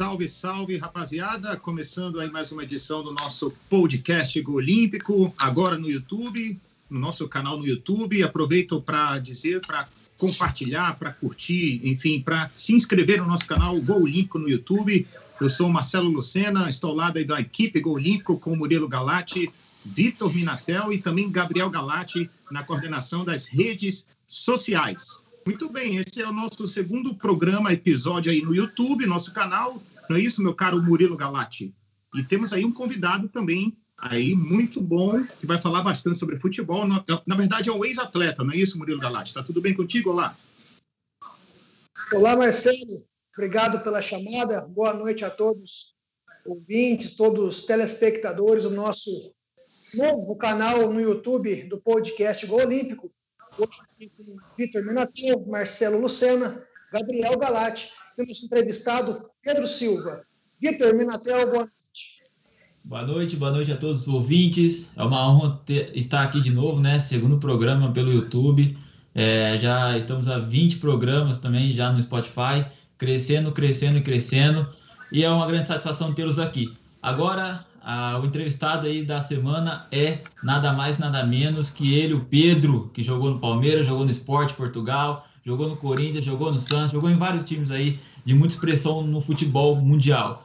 Salve, salve, rapaziada! Começando aí mais uma edição do nosso podcast Go Olímpico, agora no YouTube, no nosso canal no YouTube. Aproveito para dizer, para compartilhar, para curtir, enfim, para se inscrever no nosso canal Go Olímpico no YouTube. Eu sou Marcelo Lucena, estou ao lado da equipe Go Olímpico com Murilo Galati, Vitor Minatel e também Gabriel Galati na coordenação das redes sociais. Muito bem, esse é o nosso segundo programa, episódio aí no YouTube, nosso canal. Não é isso, meu caro Murilo Galati? E temos aí um convidado também aí muito bom, que vai falar bastante sobre futebol. Na, verdade, é um ex-atleta, não é isso, Murilo Galati? Está tudo bem contigo? Olá. Olá, Marcelo. Obrigado pela chamada. Boa noite a todos ouvintes, todos os telespectadores do nosso novo canal no YouTube do podcast Gol Olímpico. Hoje com Vitor Minatel, Marcelo Lucena, Gabriel Galati e nosso entrevistado Pedro Silva. Vitor Minatel, boa noite. Boa noite, boa noite a todos os ouvintes. É uma honra ter, estar aqui de novo, né? Segundo programa pelo YouTube. É, já estamos a 20 programas também já no Spotify, crescendo, crescendo e crescendo. E é uma grande satisfação tê-los aqui. Agora, ah, o entrevistado aí da semana é nada mais, nada menos que ele, o Pedro, que jogou no Palmeiras, jogou no Esporte Portugal, jogou no Corinthians, jogou no Santos, jogou em vários times aí de muita expressão no futebol mundial.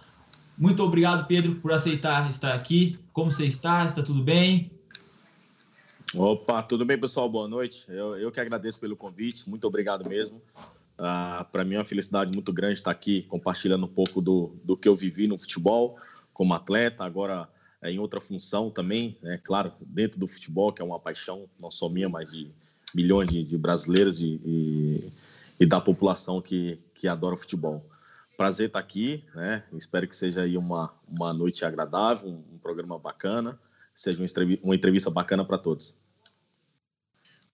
Muito obrigado, Pedro, por aceitar estar aqui. Como você está? Está tudo bem? Opa, tudo bem, pessoal? Boa noite. Eu, eu que agradeço pelo convite, muito obrigado mesmo. Ah, Para mim é uma felicidade muito grande estar aqui compartilhando um pouco do, do que eu vivi no futebol, como atleta, agora é, em outra função também, né? claro, dentro do futebol, que é uma paixão não só minha, mas de milhões de, de brasileiros e, e, e, da população que, que adora o futebol. Prazer estar aqui, né? espero que seja aí uma, uma noite agradável, um, um programa bacana, seja uma entrevista, uma entrevista bacana para todos.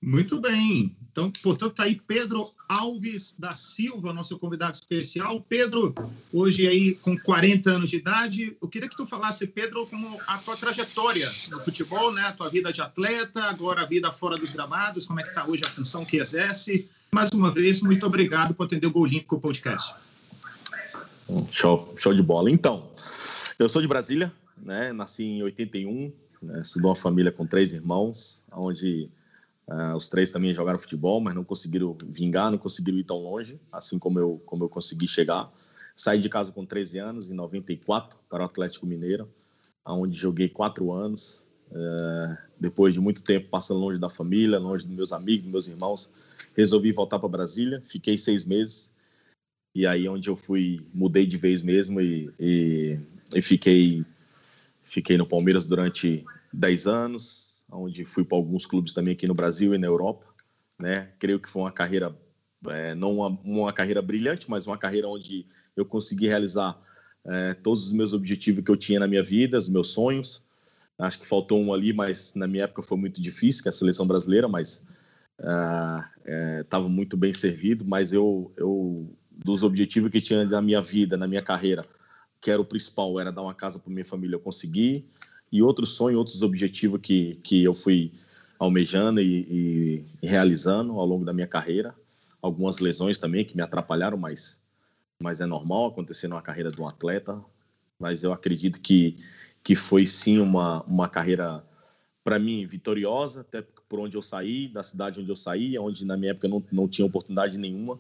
Muito bem. Então, portanto, está aí Pedro Alves da Silva, nosso convidado especial. Pedro, hoje aí com 40 anos de idade, eu queria que tu falasse, Pedro, como a tua trajetória no futebol, né? A tua vida de atleta, agora a vida fora dos gramados, como é que está hoje a função que exerce. Mais uma vez, muito obrigado por atender o Gol Olímpico Podcast. Show, show de bola. Então, eu sou de Brasília, né? Nasci em 81, né? de uma família com três irmãos, onde Uh, os três também jogaram futebol, mas não conseguiram vingar, não conseguiram ir tão longe, assim como eu, como eu consegui chegar. Saí de casa com 13 anos, em 94, para o Atlético Mineiro, onde joguei quatro anos. Uh, depois de muito tempo passando longe da família, longe dos meus amigos, dos meus irmãos, resolvi voltar para Brasília. Fiquei seis meses e aí onde eu fui mudei de vez mesmo e, e, e fiquei fiquei no Palmeiras durante 10 anos onde fui para alguns clubes também aqui no Brasil e na Europa. Né? Creio que foi uma carreira, é, não uma, uma, carreira brilhante, mas uma carreira onde eu consegui realizar é, todos os meus objetivos que eu tinha na minha vida, os meus sonhos. Acho que faltou um ali, mas na minha época foi muito difícil, que é a seleção brasileira, mas estava é, muito bem servido. Mas eu, eu, dos objetivos que tinha na minha vida, na minha carreira, que era o principal, era dar uma casa para minha família, eu consegui e outros sonhos, outros objetivos que, que eu fui almejando e, e, realizando ao longo da minha carreira. Algumas lesões também que me atrapalharam, mas, mas é normal acontecer na carreira de um atleta. Mas eu acredito que, que foi sim uma, uma carreira, para mim, vitoriosa, até por onde eu saí, da cidade onde eu saí, onde na minha época não, não tinha oportunidade nenhuma.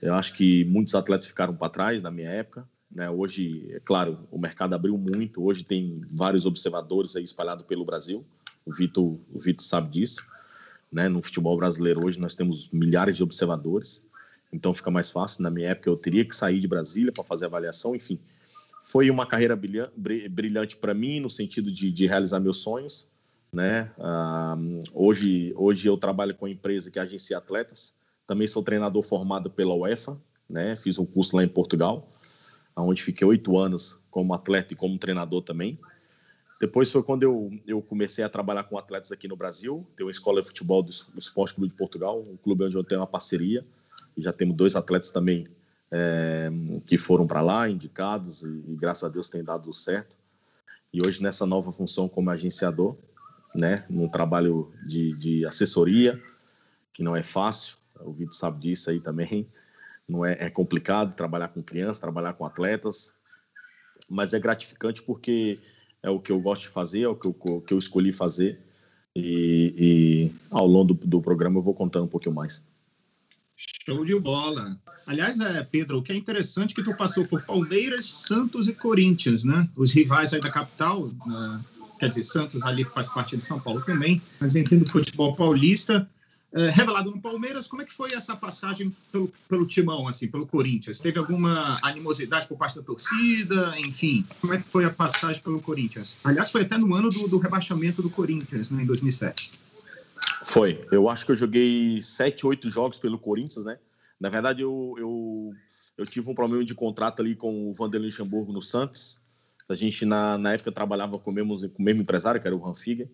Eu acho que muitos atletas ficaram para trás na minha época. Né? Hoje, é claro, o mercado abriu muito. Hoje tem vários observadores aí espalhados pelo Brasil. O Vitor, o Vitor sabe disso. Né? No futebol brasileiro hoje nós temos milhares de observadores. Então fica mais fácil. Na minha época eu teria que sair de Brasília para fazer avaliação. Enfim, foi uma carreira brilhante para mim no sentido de, de, realizar meus sonhos. Né? Uh, hoje, hoje eu trabalho com uma empresa que agencia atletas. Também sou treinador formado pela UEFA. Né? Fiz um curso lá em Portugal onde fiquei oito anos como atleta e como treinador também. Depois foi quando eu, eu comecei a trabalhar com atletas aqui no Brasil. Tem uma escola de futebol do Esporte Clube de Portugal, um clube onde eu tenho uma parceria. E já temos dois atletas também é, que foram para lá, indicados, e, e, graças a Deus tem dado certo. E hoje, nessa nova função como agenciador, né, num trabalho de, de assessoria, que não é fácil, o Vitor sabe disso aí também, não é, é complicado trabalhar com crianças, trabalhar com atletas, mas é gratificante porque é o que eu gosto de fazer, é o que eu, que eu escolhi fazer. E, e ao longo do, do, programa eu vou contando um pouquinho mais. Show de bola. Aliás, é, Pedro, o que é interessante é que tu passou por Palmeiras, Santos e Corinthians, né? Os rivais aí da capital. Uh, quer dizer, Santos ali faz parte de São Paulo também, mas entendo futebol paulista é, revelado no Palmeiras. Como é que foi essa passagem pelo, pelo Timão, assim, pelo Corinthians? Teve alguma animosidade por parte da torcida? Enfim, como é que foi a passagem pelo Corinthians? Aliás, foi até no ano do, do rebaixamento do Corinthians, né, em 2007. Foi. Eu acho que eu joguei sete, oito jogos pelo Corinthians, né? Na verdade, eu, eu, eu tive um problema de contrato ali com o Vanderlei Luxemburgo no Santos. A gente, na, na época, trabalhava com o mesmo, com o mesmo empresário, que era o Ranfiga.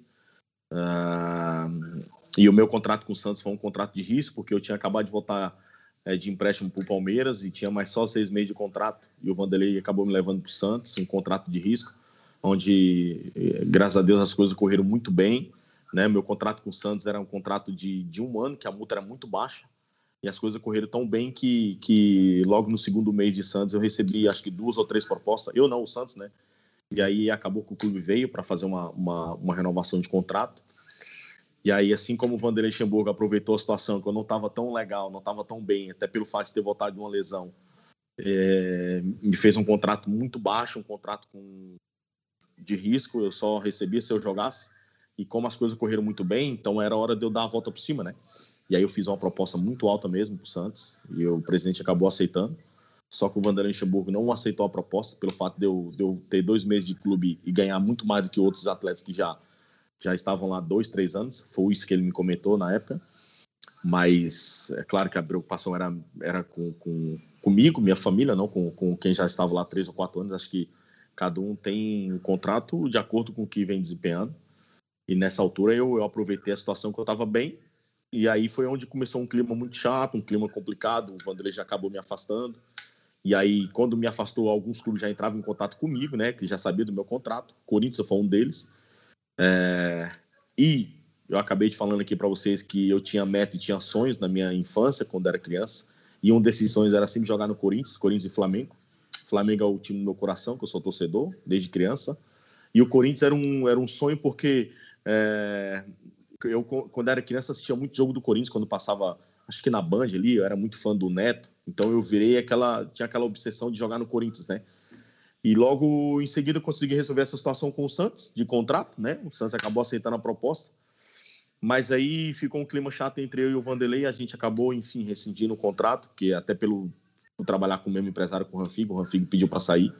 Uh, e o meu contrato com o Santos foi um contrato de risco, porque eu tinha acabado de voltar é, de empréstimo para o Palmeiras e tinha mais só seis meses de contrato. E o Vanderlei acabou me levando para o Santos, um contrato de risco, onde, eh, graças a Deus, as coisas correram muito bem. Né? Meu contrato com o Santos era um contrato de, de um ano, que a multa era muito baixa. E as coisas correram tão bem que, que logo no segundo mês de Santos eu recebi acho que duas ou três propostas. Eu não, o Santos, né? E aí acabou que o clube veio para fazer uma, uma, uma renovação de contrato. E aí, assim como o Vanderlei Luxemburgo aproveitou a situação que eu não estava tão legal, não estava tão bem, até pelo fato de ter voltado de uma lesão, é, me fez um contrato muito baixo, um contrato com, de risco, eu só recebia se eu jogasse. E como as coisas correram muito bem, então era hora de eu dar a volta por cima, né? E aí eu fiz uma proposta muito alta mesmo para o Santos, e o presidente acabou aceitando. Só que o Vanderlei Luxemburgo não aceitou a proposta, pelo fato de eu, de eu ter dois meses de clube e ganhar muito mais do que outros atletas que já já estavam lá dois, três anos, foi isso que ele me comentou na época. Mas é claro que a preocupação era, era com, com comigo, minha família, não com, com quem já estava lá três ou quatro anos. Acho que cada um tem um contrato de acordo com o que vem desempenhando. E nessa altura eu, eu aproveitei a situação que eu estava bem. E aí foi onde começou um clima muito chato, um clima complicado. O Vanderlei já acabou me afastando. E aí, quando me afastou, alguns clubes já entravam em contato comigo, né? Que já sabia do meu contrato. Corinthians foi um deles. É, e eu acabei de falando aqui para vocês que eu tinha meta e tinha sonhos na minha infância, quando era criança. E um desses sonhos era sempre jogar no Corinthians, Corinthians e Flamengo. Flamengo é o time do meu coração, que eu sou torcedor desde criança. E o Corinthians era um, era um sonho porque é, eu, quando era criança, assistia muito jogo do Corinthians, quando passava, acho que na Band ali, eu era muito fã do Neto. Então eu virei aquela, tinha aquela obsessão de jogar no Corinthians, né? E logo em seguida consegui resolver essa situação com o Santos, de contrato, né? O Santos acabou aceitando a proposta. Mas aí ficou um clima chato entre eu e o Vanderlei, a gente acabou, enfim, rescindindo o contrato, porque até pelo trabalhar com o mesmo empresário com o Ranfigo, o Ranfigo pediu para sair.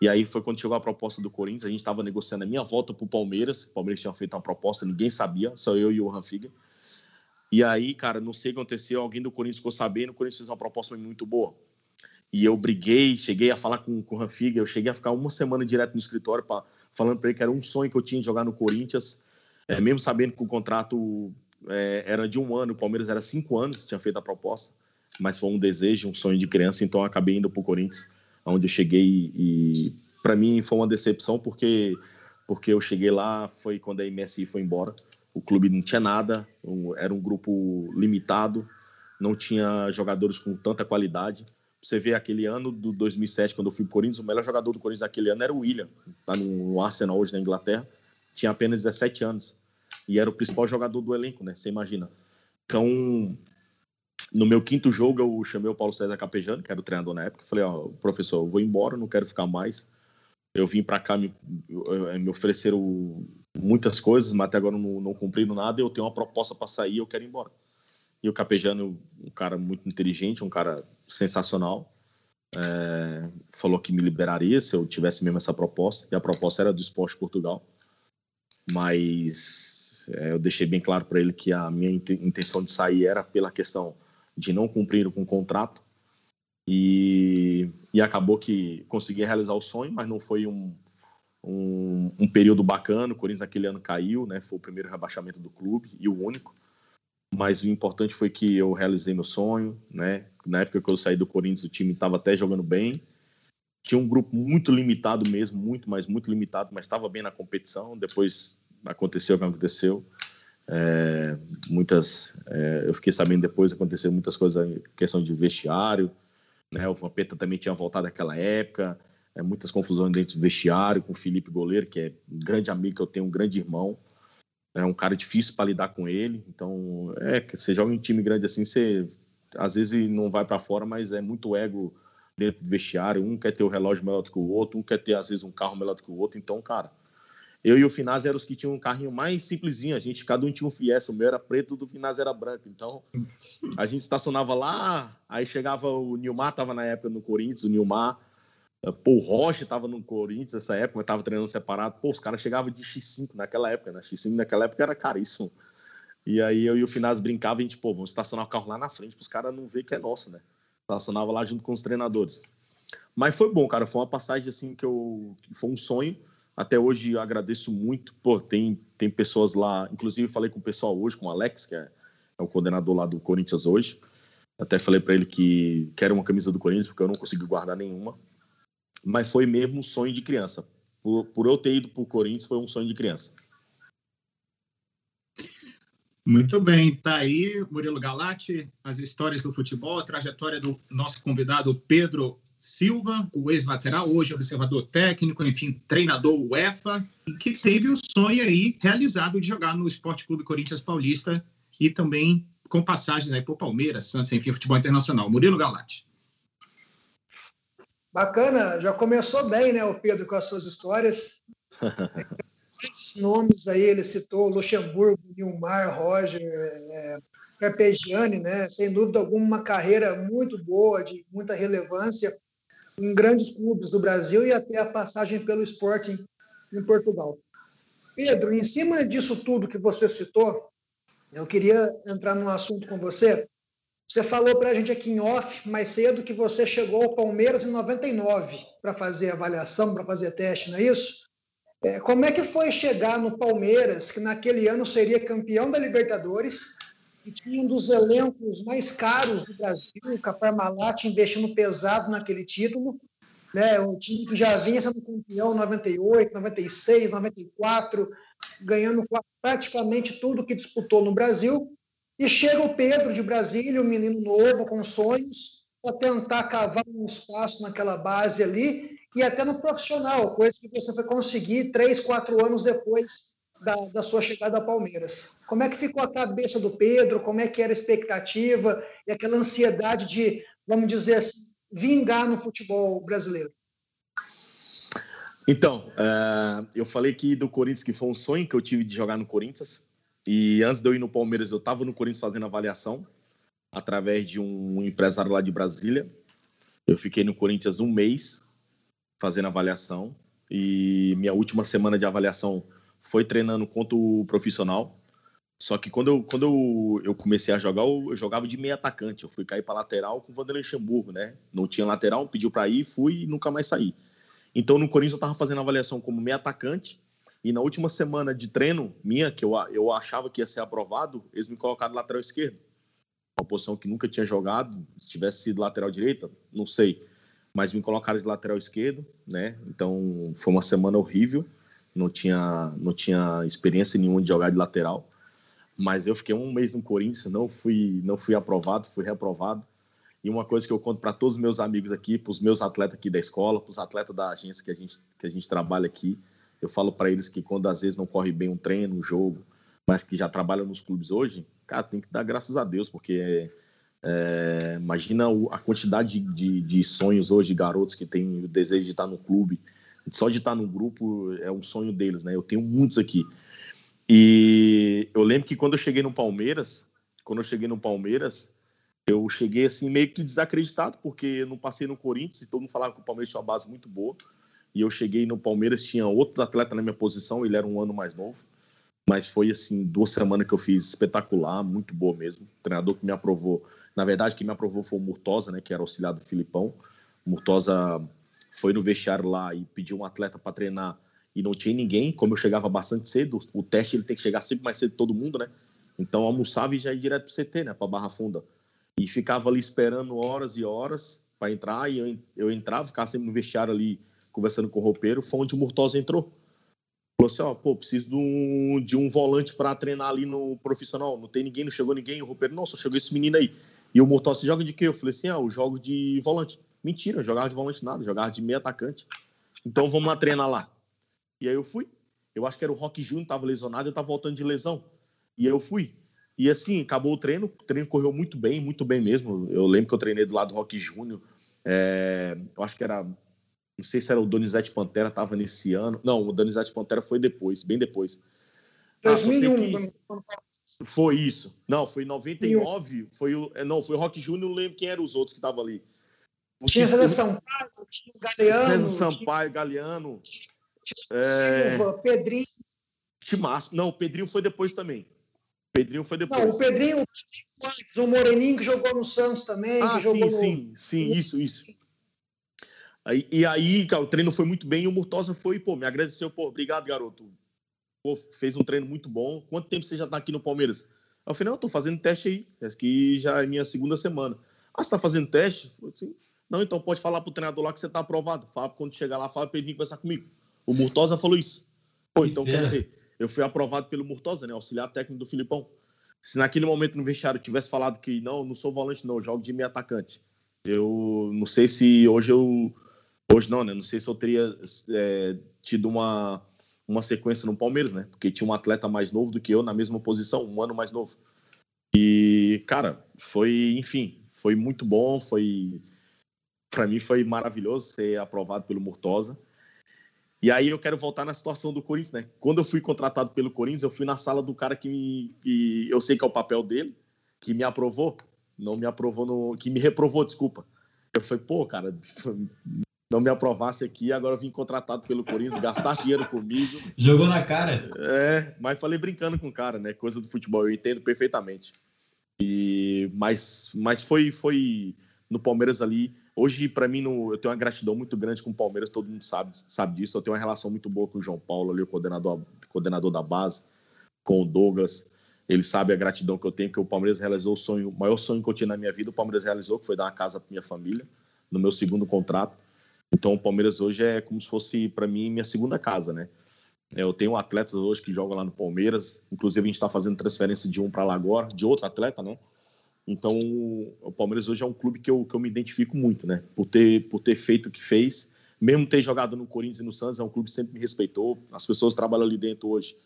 E aí foi quando chegou a proposta do Corinthians, a gente estava negociando a minha volta para o Palmeiras, o Palmeiras tinha feito uma proposta, ninguém sabia, só eu e o Ranfiga. E aí, cara, não sei o que aconteceu, alguém do Corinthians ficou sabendo, o Corinthians fez uma proposta muito boa. E eu briguei, cheguei a falar com, com o Ranfiga, eu cheguei a ficar uma semana direto no escritório pra, falando para ele que era um sonho que eu tinha de jogar no Corinthians, é, mesmo sabendo que o contrato é, era de um ano, o Palmeiras era cinco anos, tinha feito a proposta, mas foi um desejo, um sonho de criança, então eu acabei indo para o Corinthians, onde eu cheguei e para mim foi uma decepção porque porque eu cheguei lá foi quando a MSI foi embora, o clube não tinha nada, era um grupo limitado, não tinha jogadores com tanta qualidade você vê aquele ano do 2007, quando eu fui pro Corinthians, o melhor jogador do Corinthians naquele ano era o William, tá no Arsenal hoje na Inglaterra, tinha apenas 17 anos e era o principal jogador do elenco, né? Você imagina. Então, no meu quinto jogo, eu chamei o Paulo César Capejano, que era o treinador na época, falei: Ó, professor, eu vou embora, não quero ficar mais. Eu vim para cá, me, me ofereceram muitas coisas, mas até agora não, não cumpriram nada. Eu tenho uma proposta para sair, eu quero ir embora. E o Capejano, um cara muito inteligente, um cara sensacional, é, falou que me liberaria se eu tivesse mesmo essa proposta. E a proposta era do Esporte Portugal. Mas é, eu deixei bem claro para ele que a minha intenção de sair era pela questão de não cumprir com o contrato. E, e acabou que consegui realizar o sonho, mas não foi um, um, um, período bacana. O Corinthians naquele ano caiu, né? Foi o primeiro rebaixamento do clube e o único mas o importante foi que eu realizei meu sonho, né? Na época que eu saí do Corinthians, o time estava até jogando bem. Tinha um grupo muito limitado mesmo, muito, mas muito limitado, mas estava bem na competição. Depois aconteceu o que aconteceu. É, muitas, é, eu fiquei sabendo depois aconteceu muitas coisas, questão de vestiário, né? O Vampeta também tinha voltado naquela época. é, muitas confusões dentro do vestiário com o Felipe Goleiro, que é um grande amigo, que eu tenho um grande irmão. É um cara difícil para lidar com ele. Então, é, você joga em time grande assim, você às vezes não vai para fora, mas é muito ego dentro do vestiário. Um quer ter o relógio melhor do que o outro, um quer ter, às vezes, um carro melhor do que o outro. Então, cara, eu e o Finaz eram os que tinham um carrinho mais simplesinho. A gente, cada um tinha um Fiesta. O meu era preto, do Finaz era branco. Então, a gente estacionava lá, aí chegava o Nilmar, tava na época no Corinthians, o Nilmar. Pô, o Rocha tava no Corinthians nessa época, mas tava treinando separado. Pô, os caras chegavam de X5 naquela época, né? X5 naquela época era caríssimo. E aí eu e o Finaz brincava a gente, pô, vamos estacionar o carro lá na frente para os caras não ver que é nosso, né? Estacionava lá junto com os treinadores. Mas foi bom, cara. Foi uma passagem assim que eu. Foi um sonho. Até hoje eu agradeço muito. Pô, tem, tem pessoas lá. Inclusive, falei com o pessoal hoje, com o Alex, que é, é o coordenador lá do Corinthians hoje. Até falei para ele que quero uma camisa do Corinthians, porque eu não consegui guardar nenhuma. Mas foi mesmo um sonho de criança. Por, por eu ter ido para o Corinthians, foi um sonho de criança. Muito bem, tá aí Murilo Galati, as histórias do futebol, a trajetória do nosso convidado Pedro Silva, o ex-lateral, hoje observador técnico, enfim, treinador UEFA, que teve o sonho aí realizado de jogar no Esporte Clube Corinthians Paulista e também com passagens aí por Palmeiras, Santos, enfim, futebol internacional. Murilo Galati. Bacana, já começou bem, né, o Pedro, com as suas histórias. Muitos nomes aí, ele citou Luxemburgo, Nilmar, Roger, é, Carpegiani, né? Sem dúvida alguma, uma carreira muito boa, de muita relevância em grandes clubes do Brasil e até a passagem pelo Sporting em Portugal. Pedro, em cima disso tudo que você citou, eu queria entrar num assunto com você. Você falou para a gente aqui em off mais cedo que você chegou ao Palmeiras em 99 para fazer avaliação, para fazer teste, não é isso? É, como é que foi chegar no Palmeiras, que naquele ano seria campeão da Libertadores, e tinha um dos elencos mais caros do Brasil, o Caparmalat investindo pesado naquele título, né? O time que já vinha sendo campeão em 98, 96, 94, ganhando praticamente tudo que disputou no Brasil. E chega o Pedro de Brasília, um menino novo com sonhos, para tentar cavar um espaço naquela base ali e até no profissional, coisa que você foi conseguir três, quatro anos depois da, da, sua chegada ao Palmeiras. Como é que ficou a cabeça do Pedro? Como é que era a expectativa e aquela ansiedade de, vamos dizer assim, vingar no futebol brasileiro? Então, uh, eu falei aqui do Corinthians que foi um sonho que eu tive de jogar no Corinthians. E antes de eu ir no Palmeiras, eu estava no Corinthians fazendo avaliação através de um empresário lá de Brasília. Eu fiquei no Corinthians um mês fazendo avaliação e minha última semana de avaliação foi treinando contra o profissional. Só que quando eu, quando eu, eu comecei a jogar, eu, eu jogava de meio atacante. Eu fui cair para lateral com o Vanderlei Luxemburgo, né? Não tinha lateral, pediu para ir, fui e nunca mais saí. Então no Corinthians eu estava fazendo avaliação como meio atacante e na última semana de treino minha, que eu, eu achava que ia ser aprovado, eles me colocaram lateral esquerdo. Uma posição que nunca tinha jogado, se tivesse sido lateral direita, não sei mas me colocaram de lateral esquerdo, né? Então foi uma semana horrível, não tinha, não tinha experiência nenhuma de jogar de lateral, mas eu fiquei um mês no Corinthians, não fui, não fui aprovado, fui reprovado. E uma coisa que eu conto para todos os meus amigos aqui, para os meus atletas aqui da escola, para os atletas da agência que a gente, que a gente trabalha aqui, eu falo para eles que quando às vezes não corre bem um treino, um jogo, mas que já trabalham nos clubes hoje, cara, tem que dar graças a Deus, porque é, imagina a quantidade de, de, de, sonhos hoje garotos que têm o desejo de estar no clube. Só de estar no grupo é um sonho deles, né? Eu tenho muitos aqui. E eu lembro que quando eu cheguei no Palmeiras, quando eu cheguei no Palmeiras, eu cheguei assim meio que desacreditado, porque eu não passei no Corinthians e todo mundo falava que o Palmeiras tinha uma base muito boa. E eu cheguei no Palmeiras, tinha outro atleta na minha posição, ele era um ano mais novo. Mas foi assim, duas semanas que eu fiz espetacular, muito boa mesmo. O treinador que me aprovou na verdade, quem me aprovou foi o Murtosa, né, que era auxiliar do Filipão. O Murtosa foi no vestiário lá e pediu um atleta para treinar e não tinha ninguém. Como eu chegava bastante cedo, o teste ele tem que chegar sempre mais cedo que todo mundo, né? Então almoçava e já ia direto para o CT, né, para Barra Funda. E ficava ali esperando horas e horas para entrar e eu, eu entrava, ficava sempre no vestiário ali conversando com o roupeiro. Foi onde o Murtosa entrou. Falou assim: ó, pô, preciso de um, de um volante para treinar ali no profissional. Não tem ninguém, não chegou ninguém. O roupeiro, não, só chegou esse menino aí. E o Mortal, você joga de quê? Eu falei assim, ah, eu jogo de volante. Mentira, eu jogava de volante nada, jogava de meio atacante. Então vamos lá treinar lá. E aí eu fui. Eu acho que era o Rock Júnior, estava lesionado, eu estava voltando de lesão. E eu fui. E assim, acabou o treino, o treino correu muito bem, muito bem mesmo. Eu lembro que eu treinei do lado do Rock Júnior. É, eu acho que era. Não sei se era o Donizete Pantera, estava nesse ano. Não, o Donizete Pantera foi depois, bem depois. 2001. Ah, foi isso. Não, foi em 99. Foi o, é, não, foi o Rock Júnior, não lembro quem eram os outros que estavam ali. Tinha César Sampaio, tinha Galeano. César Sampaio, Galeano. Tinha é... Silva, Pedrinho. Timaço. Não, o Pedrinho foi depois também. Pedrinho foi depois. Não, o Pedrinho, o o Moreninho que jogou no Santos também. Ah, sim, no... sim, sim, isso, isso. Aí, e aí, cara, o treino foi muito bem e o Murtosa foi, pô, me agradeceu, pô, obrigado, garoto. Pô, fez um treino muito bom. Quanto tempo você já tá aqui no Palmeiras? Eu falei, não, eu tô fazendo teste aí. Essa aqui já é minha segunda semana. Ah, você tá fazendo teste? Eu falei, assim, não, então pode falar pro treinador lá que você tá aprovado. Fala quando chegar lá, fala pra ele vir conversar comigo. O Murtosa falou isso. Pô, então quer dizer, eu fui aprovado pelo Murtosa, né? Auxiliar técnico do Filipão. Se naquele momento no vestiário tivesse falado que não, não sou volante, não, jogo de meio atacante. Eu não sei se hoje eu. Hoje não, né? Não sei se eu teria é, tido uma, uma sequência no Palmeiras, né? Porque tinha um atleta mais novo do que eu na mesma posição, um ano mais novo. E, cara, foi, enfim, foi muito bom, foi. Para mim foi maravilhoso ser aprovado pelo Murtosa. E aí eu quero voltar na situação do Corinthians, né? Quando eu fui contratado pelo Corinthians, eu fui na sala do cara que, me, eu sei que é o papel dele, que me aprovou, não me aprovou no, que me reprovou, desculpa. Eu falei, pô, cara, não me aprovasse aqui, agora eu vim contratado pelo Corinthians, gastar dinheiro comigo. Jogou na cara? É, mas falei brincando com o cara, né? Coisa do futebol, eu entendo perfeitamente. E mas mas foi foi no Palmeiras ali Hoje, para mim, no, eu tenho uma gratidão muito grande com o Palmeiras, todo mundo sabe, sabe disso. Eu tenho uma relação muito boa com o João Paulo, ali, o coordenador, coordenador da base, com o Douglas. Ele sabe a gratidão que eu tenho, que o Palmeiras realizou o sonho, o maior sonho que eu tinha na minha vida, o Palmeiras realizou, que foi dar uma casa para minha família, no meu segundo contrato. Então, o Palmeiras hoje é como se fosse, para mim, minha segunda casa, né? Eu tenho atletas hoje que jogam lá no Palmeiras, inclusive a gente está fazendo transferência de um para lá agora, de outro atleta, né? Então, o Palmeiras hoje é um clube que eu, que eu me identifico muito, né? Por ter, por ter feito o que fez. Mesmo ter jogado no Corinthians e no Santos, é um clube que sempre me respeitou. As pessoas trabalham ali dentro hoje,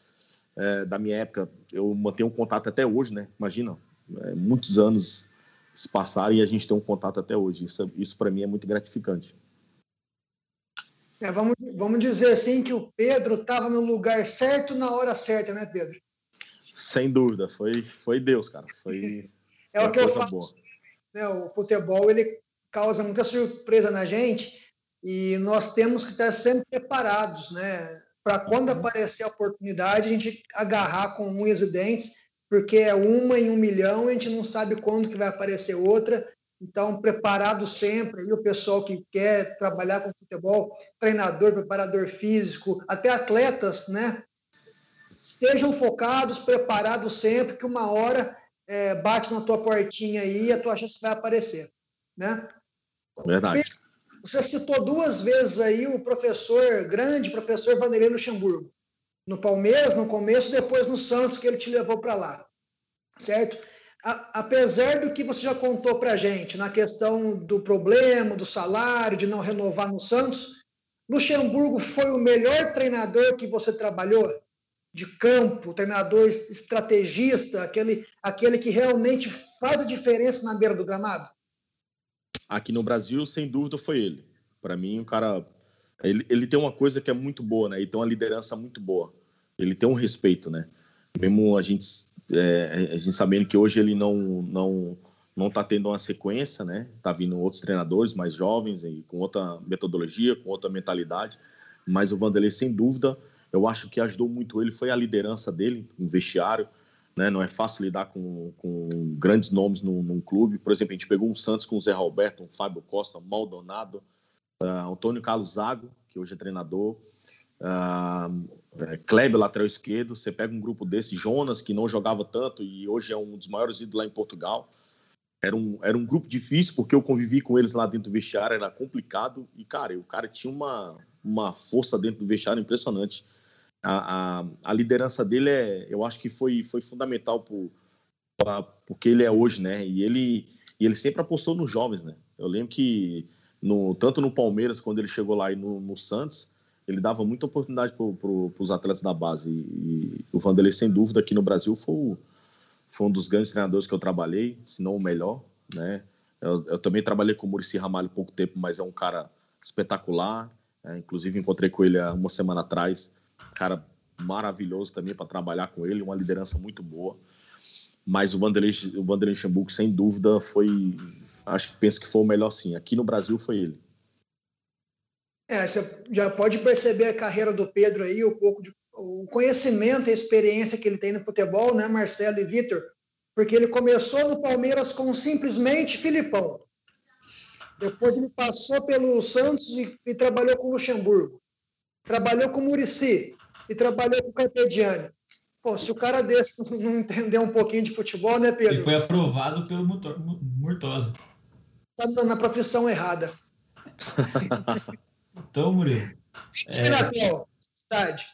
é, da minha época, eu mantenho um contato até hoje, né? Imagina, é, muitos anos se passaram e a gente tem um contato até hoje. Isso, isso para mim é muito gratificante. É, vamos, vamos dizer assim que o Pedro estava no lugar certo na hora certa, né, Pedro? Sem dúvida, foi, foi Deus, cara. Foi, É, o que eu falo. Né, o futebol ele causa muita surpresa na gente e nós temos que estar sempre preparados, né? Para quando uhum. aparecer a oportunidade, a gente agarrar com unhas e dentes, porque é uma em um milhão, a gente não sabe quando que vai aparecer outra. Então, preparado sempre, aí o pessoal que quer trabalhar com futebol, treinador, preparador físico, até atletas, né? Estejam focados, preparados sempre, que uma hora é, bate na tua portinha aí e a tua chance vai aparecer, né? Verdade. Você citou duas vezes aí o professor, grande professor Vanderlei Luxemburgo. No Palmeiras, no começo, depois no Santos, que ele te levou para lá. Certo? A, apesar do que você já contou para gente na questão do problema, do salário, de não renovar no Santos, Luxemburgo foi o melhor treinador que você trabalhou? de campo, treinador estrategista, aquele, aquele que realmente faz a diferença na beira do gramado? Aqui no Brasil, sem dúvida, foi ele. Para mim, o cara. Ele, ele tem uma coisa que é muito boa, né? Ele tem uma liderança muito boa. Ele tem um respeito, né? Mesmo a gente, é, a gente sabendo que hoje ele não não não está tendo uma sequência, né? Tá vindo outros treinadores mais jovens e com outra metodologia, com outra mentalidade. Mas o Vanderlei, sem dúvida, eu acho que ajudou muito ele foi a liderança dele no vestiário. Né? Não é fácil lidar com, com grandes nomes num, num, clube. Por exemplo, a gente pegou um Santos com o Zé Roberto, um Fábio Costa, Maldonado, uh, Antônio Carlos Zago, que hoje é treinador, uh, Kleber, lateral esquerdo. Você pega um grupo desse, Jonas, que não jogava tanto e hoje é um dos maiores ídolos lá em Portugal. Era um, era um grupo difícil, porque eu convivi com eles lá dentro do vestiário, era complicado. E, cara, o cara tinha uma, uma força dentro do vestiário impressionante. A, a, a, liderança dele é, eu acho que foi, foi fundamental para porque ele é hoje, né? E ele, e ele sempre apostou nos jovens, né? Eu lembro que no, tanto no Palmeiras, quando ele chegou lá, e no, no Santos, ele dava muita oportunidade para pro, os atletas da base. E, e, o Vanderlei, sem dúvida, aqui no Brasil foi, o, foi um dos grandes treinadores que eu trabalhei, se não o melhor. Né? Eu, eu também trabalhei com o Murici Ramalho pouco tempo, mas é um cara espetacular. É, inclusive, encontrei com ele há uma semana atrás. Cara maravilhoso também para trabalhar com ele, uma liderança muito boa. Mas o Vanderlei, o Vanderlei Luxemburgo, sem dúvida, foi. Acho que penso que foi o melhor sim. Aqui no Brasil foi ele. É, você já pode perceber a carreira do Pedro aí, um pouco de, o conhecimento e a experiência que ele tem no futebol, né, Marcelo e Vitor? Porque ele começou no Palmeiras com simplesmente Filipão. Depois ele passou pelo Santos e, e trabalhou com o Luxemburgo. Trabalhou com o Murici e trabalhou com o Carpegiani. Pô, se o cara desse não entender um pouquinho de futebol, né, Pedro? Ele foi aprovado pelo Murtosa. Tá na profissão errada. Então, Murilo. É... Cidade.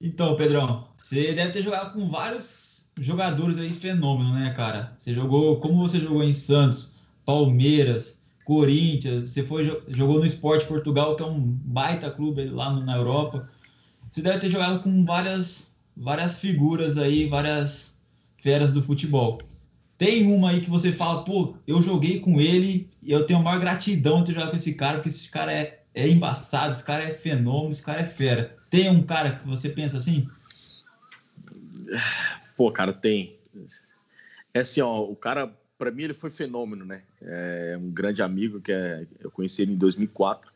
Então, Pedrão, você deve ter jogado com vários jogadores aí fenômeno, né, cara? Você jogou, como você jogou em Santos, Palmeiras, Corinthians, você foi jogou no Esporte Portugal, que é um baita clube lá na Europa. Você deve ter jogado com várias várias figuras aí, várias feras do futebol. Tem uma aí que você fala, pô, eu joguei com ele e eu tenho a maior gratidão de ter jogado com esse cara, porque esse cara é, é embaçado, esse cara é fenômeno, esse cara é fera. Tem um cara que você pensa assim? Pô, cara, tem. É assim, ó, o cara, para mim, ele foi fenômeno, né? É um grande amigo que é, eu conheci ele em 2004.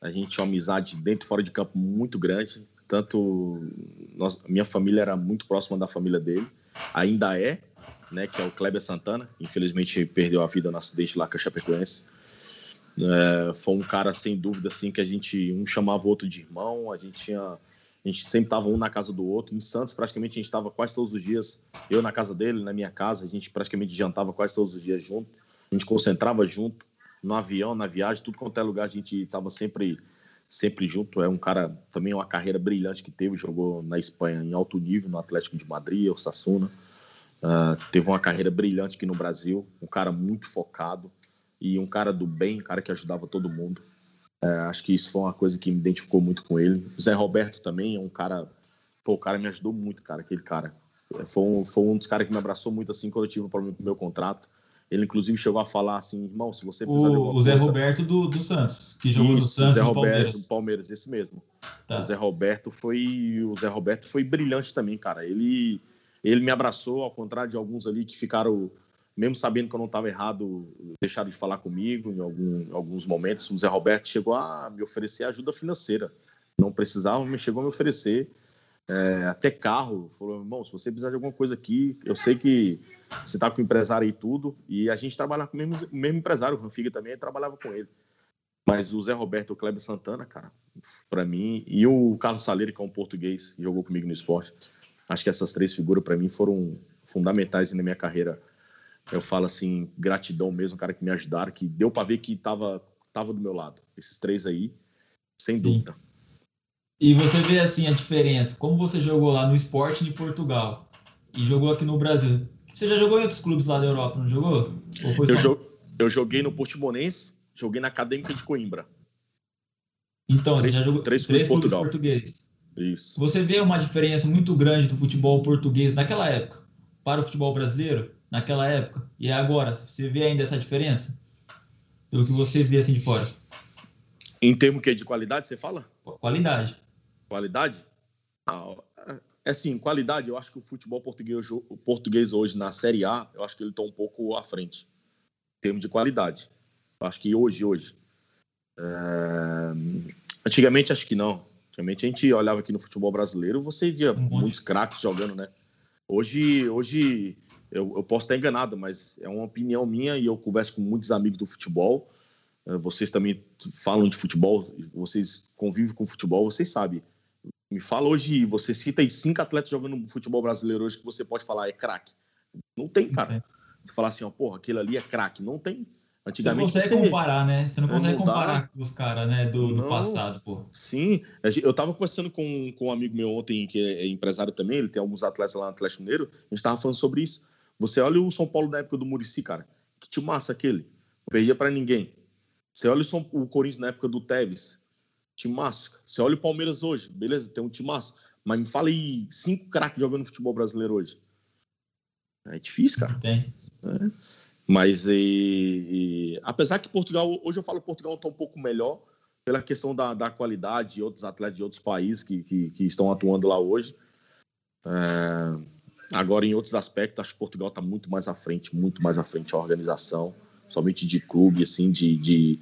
A gente tinha uma amizade dentro e fora de campo muito grande. Tanto nós, minha família era muito próxima da família dele, ainda é, né, que é o Kleber Santana. Infelizmente perdeu a vida no acidente lá com a Chapecoense. É, foi um cara sem dúvida assim que a gente um chamava o outro de irmão, a gente tinha a gente sempre tava um na casa do outro. Em Santos praticamente a gente estava quase todos os dias, eu na casa dele, na minha casa, a gente praticamente jantava quase todos os dias junto. A gente concentrava junto no avião, na viagem, tudo quanto é lugar a gente estava sempre sempre junto. É um cara também uma carreira brilhante que teve, jogou na Espanha em alto nível, no Atlético de Madrid, o Sassuna. Uh, teve uma carreira brilhante aqui no Brasil, um cara muito focado e um cara do bem, um cara que ajudava todo mundo. Uh, acho que isso foi uma coisa que me identificou muito com ele. Zé Roberto também é um cara, pô, o cara me ajudou muito, cara, aquele cara. Foi um, foi um dos caras que me abraçou muito assim quando eu tive um problema com o meu contrato. Ele, inclusive, chegou a falar assim, irmão, se você precisar o, de alguma O Zé coisa... Roberto do, do Santos, que jogou Isso, no Santos Zé Roberto, Palmeiras. do Palmeiras, esse mesmo. Tá. O Zé Roberto foi o Zé Roberto foi brilhante também, cara. Ele ele me abraçou, ao contrário de alguns ali que ficaram, mesmo sabendo que eu não estava errado, deixaram de falar comigo em, algum, em alguns momentos. O Zé Roberto chegou a me oferecer ajuda financeira. Não precisava, mas chegou a me oferecer é, até carro. Falou, irmão, se você precisar de alguma coisa aqui, eu sei que você está com o empresário e tudo. E a gente trabalha com o mesmo, mesmo empresário, o Ranfiga também, trabalhava com ele. Mas o Zé Roberto, o Kleber Santana, cara, para mim, e o Carlos Saleiro, que é um português, jogou comigo no esporte, Acho que essas três figuras para mim foram fundamentais na minha carreira. Eu falo assim, gratidão mesmo, cara que me ajudaram, que deu para ver que tava tava do meu lado. Esses três aí, sem Sim. dúvida. E você vê assim a diferença, como você jogou lá no Esporte de Portugal e jogou aqui no Brasil. Você já jogou em outros clubes lá da Europa, não jogou? eu, só... eu joguei no Portimonense, joguei na Acadêmica de Coimbra. Então, três, você já jogou três, três clubes portugueses. Isso. Você vê uma diferença muito grande do futebol português naquela época para o futebol brasileiro, naquela época, e agora? Você vê ainda essa diferença? Pelo que você vê assim de fora. Em termos que de qualidade, você fala? Qualidade. Qualidade? Ah, é assim, qualidade, eu acho que o futebol português, o português hoje na Série A, eu acho que ele está um pouco à frente. Em termos de qualidade. Eu acho que hoje, hoje. É... Antigamente, acho que não. Antigamente a gente olhava aqui no futebol brasileiro, você via um muitos craques jogando, né? Hoje, hoje eu, eu, posso estar enganado, mas é uma opinião minha e eu converso com muitos amigos do futebol. Eh, vocês também falam de futebol, vocês convivem com futebol, vocês sabem. Me fala hoje, você cita aí cinco atletas jogando no futebol brasileiro hoje que você pode falar é craque. Não tem, cara. Você falar assim, ó, porra, aquele ali é craque. Não tem. Antigamente você não consegue você... comparar, né? Você não consegue comparar com os caras, né, do, do, passado, pô. Sim, eu tava conversando com, com um amigo meu ontem, que é empresário também, ele tem alguns atletas lá no Atlético Mineiro, a gente tava falando sobre isso. Você olha o São Paulo da época do Murici, cara, que massa aquele, não perdia para ninguém. Você olha o Corinthians na época do Tevez, timaço. Você olha o Palmeiras hoje, beleza, tem um timaço. Mas me fala aí cinco craques jogando futebol brasileiro hoje. É difícil, cara. Tem. É. Mas e, e, apesar que Portugal, hoje eu falo que Portugal está um pouco melhor pela questão da, da qualidade de outros atletas de outros países que, que, que estão atuando lá hoje. É, agora, em outros aspectos, acho que Portugal está muito mais à frente, muito mais à frente a organização, somente de clube, assim, de, de,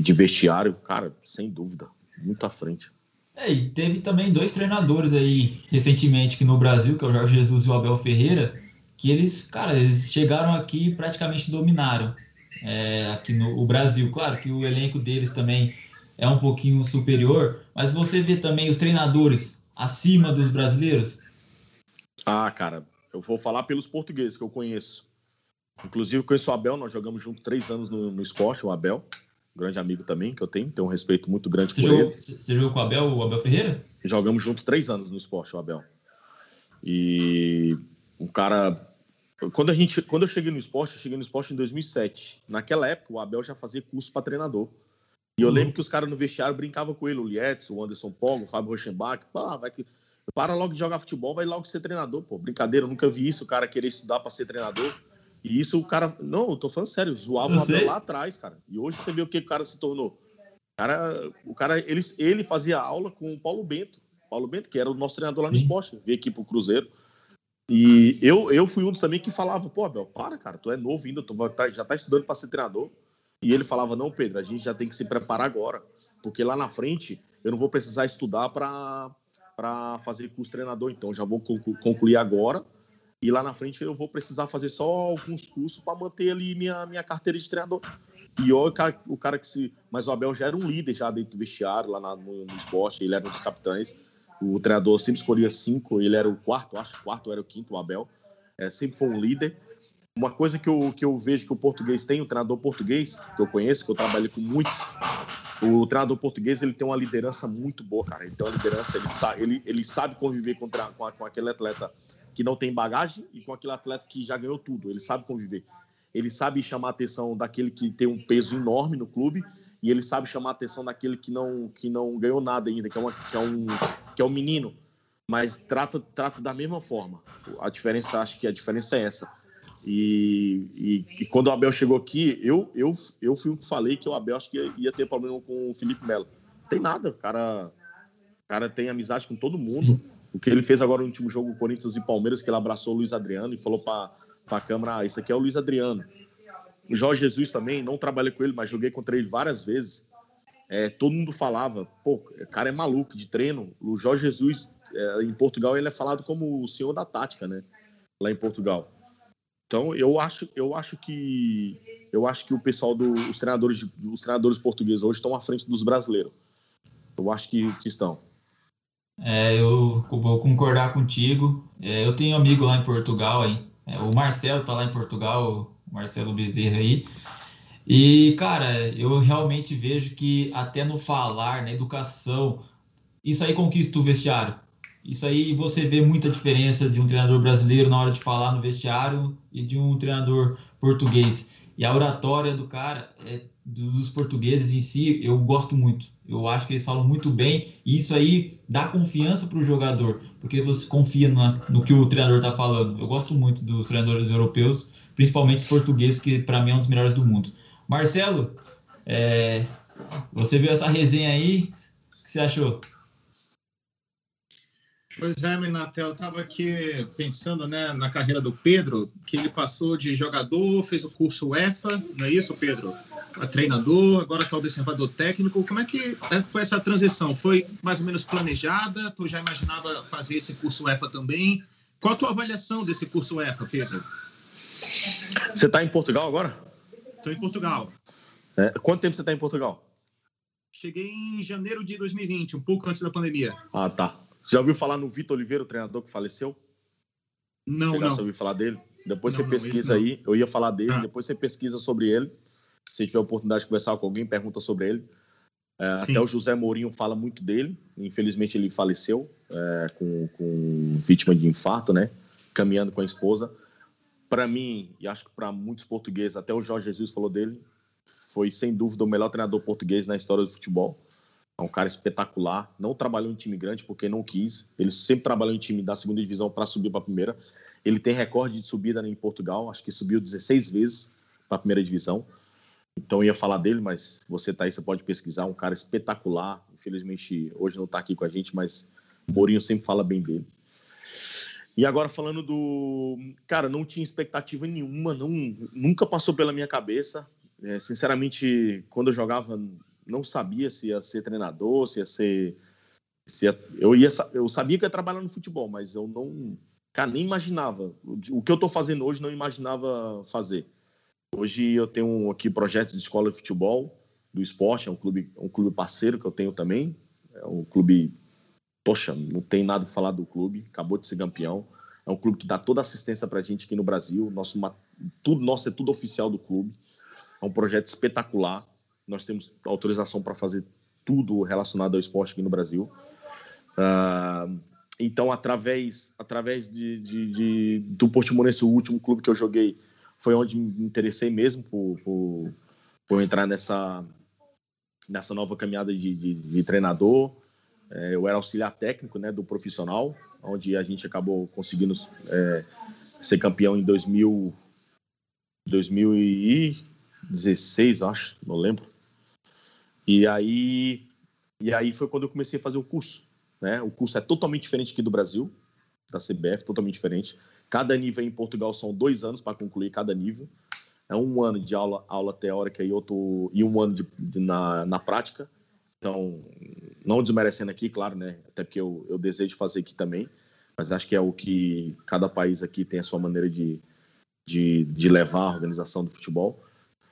de vestiário, cara, sem dúvida, muito à frente. É, e teve também dois treinadores aí recentemente aqui no Brasil, que é o Jorge Jesus e o Abel Ferreira, que eles, cara, eles chegaram aqui e praticamente dominaram é, aqui no o Brasil. Claro que o elenco deles também é um pouquinho superior, mas você vê também os treinadores acima dos brasileiros? Ah, cara, eu vou falar pelos portugueses que eu conheço. Inclusive, conheço o Abel, nós jogamos junto três anos no, no esporte, o Abel grande amigo também, que eu tenho, tenho um respeito muito grande você por jogou, ele. Você jogou com o Abel, o Abel Ferreira? Jogamos junto três anos no esporte, o Abel. E um cara. Quando, a gente, quando eu cheguei no esporte, eu cheguei no esporte em 2007. Naquela época, o Abel já fazia curso para treinador. E eu uhum. lembro que os caras no vestiário brincavam com ele, o Lietz, o Anderson Pogo, o Fábio Rochenbach. Pá, vai que. Para logo de jogar futebol, vai logo ser treinador, pô. Brincadeira, eu nunca vi isso, o cara querer estudar para ser treinador. E isso o cara. Não, eu tô falando sério, zoava o Abel lá atrás, cara. E hoje você vê o que o cara se tornou. O cara, o cara ele, ele fazia aula com o Paulo Bento. Paulo Bento, que era o nosso treinador lá no esporte, veio aqui pro Cruzeiro. E eu, eu fui um dos também que falava, pô, Abel, para, cara, tu é novo ainda, tu tá, já tá estudando para ser treinador. E ele falava, não, Pedro, a gente já tem que se preparar agora, porque lá na frente eu não vou precisar estudar para fazer curso treinador, então já vou concluir agora e lá na frente eu vou precisar fazer só alguns cursos para manter ali minha, minha carteira de treinador. E eu, o cara, o cara que se. Mas o Abel já era um líder já dentro do vestiário, lá na, no, no, esporte, ele era um dos capitães. O treinador sempre escolhia cinco, ele era o quarto, acho, quarto era o quinto, o Abel. É, sempre foi um líder. Uma coisa que eu, que eu vejo que o português tem, o treinador português, que eu conheço, que eu trabalhei com muitos, o treinador português ele tem uma liderança muito boa, cara. Ele tem uma liderança, ele, sabe, ele, ele sabe conviver com, com, com aquele atleta que não tem bagagem e com aquele atleta que já ganhou tudo. Ele sabe conviver. Ele sabe chamar a atenção daquele que tem um peso enorme no clube e ele sabe chamar a atenção daquele que não que não ganhou nada ainda, que é, uma, que é um que é um menino, mas trata trata da mesma forma. A diferença, acho que a diferença é essa. E, e, e quando o Abel chegou aqui, eu eu eu fui o que falei que o Abel acho que ia, ia ter problema com o Felipe Melo. Tem nada, o cara o cara tem amizade com todo mundo. Sim o que ele fez agora no último jogo, Corinthians e Palmeiras, que ele abraçou o Luiz Adriano e falou para a câmera: ah, isso aqui é o Luiz Adriano. O Jorge Jesus também, não trabalhei com ele, mas joguei contra ele várias vezes. É, todo mundo falava, pô, o cara é maluco de treino. O Jorge Jesus, é, em Portugal, ele é falado como o senhor da tática, né? Lá em Portugal. Então, eu acho, eu acho que eu acho que o pessoal dos treinadores, os treinadores portugueses hoje estão à frente dos brasileiros. Eu acho que, que estão. É, eu vou concordar contigo. É, eu tenho amigo lá em Portugal, aí. É, o Marcelo tá lá em Portugal, o Marcelo Bezerra aí. E, cara, eu realmente vejo que até no falar, na educação, isso aí conquista o vestiário. Isso aí você vê muita diferença de um treinador brasileiro na hora de falar no vestiário e de um treinador português. E a oratória do cara, é, dos portugueses em si, eu gosto muito. Eu acho que eles falam muito bem e isso aí dá confiança para o jogador, porque você confia no, que o treinador está falando. Eu gosto muito dos treinadores europeus, principalmente os portugueses, que para mim é um dos melhores do mundo. Marcelo, é, você viu essa resenha aí? O que você achou? Pois é, Minatel, eu estava aqui pensando né, na carreira do Pedro, que ele passou de jogador, fez o curso UEFA, não é isso, Pedro? A treinador, agora está observador técnico. Como é que é, foi essa transição? Foi mais ou menos planejada? Tu já imaginava fazer esse curso UEFA também? Qual a tua avaliação desse curso UEFA, Pedro? Você está em Portugal agora? Estou em Portugal. É, quanto tempo você está em Portugal? Cheguei em janeiro de 2020, um pouco antes da pandemia. Ah, tá. Você já ouviu falar no Vitor Oliveira, o treinador que faleceu? Não, não. Você ouviu falar dele? Depois não, você pesquisa não, aí. Eu ia falar dele, ah. depois você pesquisa sobre ele. Se tiver a oportunidade de conversar com alguém, pergunta sobre ele. É, até o José Mourinho fala muito dele. Infelizmente, ele faleceu é, com, com vítima de infarto, né? Caminhando com a esposa. Para mim, e acho que para muitos portugueses, até o Jorge Jesus falou dele, foi sem dúvida o melhor treinador português na história do futebol. É um cara espetacular. Não trabalhou em time grande porque não quis. Ele sempre trabalhou em time da segunda divisão para subir para a primeira. Ele tem recorde de subida em Portugal, acho que subiu 16 vezes para a primeira divisão. Então ia falar dele, mas você tá aí, você pode pesquisar, um cara espetacular. Infelizmente hoje não está aqui com a gente, mas Mourinho sempre fala bem dele. E agora falando do, cara, não tinha expectativa nenhuma, não, nunca passou pela minha cabeça. É, sinceramente, quando eu jogava, não sabia se ia ser treinador, se ia ser, se ia, eu ia, eu sabia que ia trabalhar no futebol, mas eu não, cara, nem imaginava. O que eu estou fazendo hoje não imaginava fazer. Hoje eu tenho aqui projetos de escola de futebol do esporte, é um clube, um clube parceiro que eu tenho também. É um clube, poxa, não tem nada para falar do clube, acabou de ser campeão. É um clube que dá toda assistência para a gente aqui no Brasil. Nosso, tudo nosso é tudo oficial do clube. É um projeto espetacular. Nós temos autorização para fazer tudo relacionado ao esporte aqui no Brasil. Uh, então, através, através de, de, de, do Portimonense, o último clube que eu joguei, foi onde me interessei mesmo por, por, por entrar nessa, nessa nova caminhada de, de, de treinador. É, eu era auxiliar técnico né, do profissional, onde a gente acabou conseguindo é, ser campeão em 2000, 2016, acho, não lembro. E aí, e aí foi quando eu comecei a fazer o curso. Né? O curso é totalmente diferente aqui do Brasil, da CBF, totalmente diferente. Cada nível em Portugal são dois anos para concluir cada nível. É um ano de aula, aula teórica e, outro, e um ano de, de, na, na prática. Então, não desmerecendo aqui, claro, né? Até porque eu, eu desejo fazer aqui também, mas acho que é o que cada país aqui tem a sua maneira de, de, de levar a organização do futebol.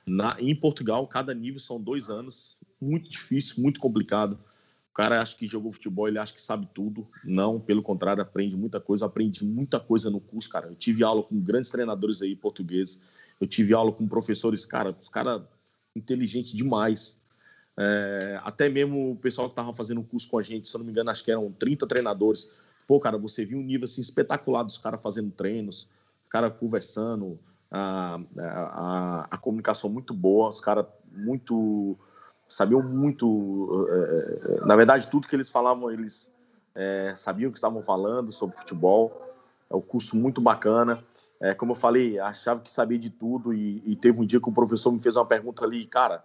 Na, em Portugal, cada nível são dois anos, muito difícil, muito complicado cara acha que jogou futebol, ele acha que sabe tudo. Não, pelo contrário, aprende muita coisa. Aprendi muita coisa no curso, cara. Eu tive aula com grandes treinadores aí portugueses. Eu tive aula com professores, cara, os caras inteligentes demais. É, até mesmo o pessoal que tava fazendo o curso com a gente, se eu não me engano, acho que eram 30 treinadores. Pô, cara, você viu um nível assim espetacular dos caras fazendo treinos, cara conversando, a, a, a comunicação muito boa, os caras muito sabiam muito, é, na verdade, tudo que eles falavam, eles é, sabiam o que estavam falando sobre futebol. É um curso muito bacana. É, como eu falei, achava que sabia de tudo e, e, teve um dia que o professor me fez uma pergunta ali, cara,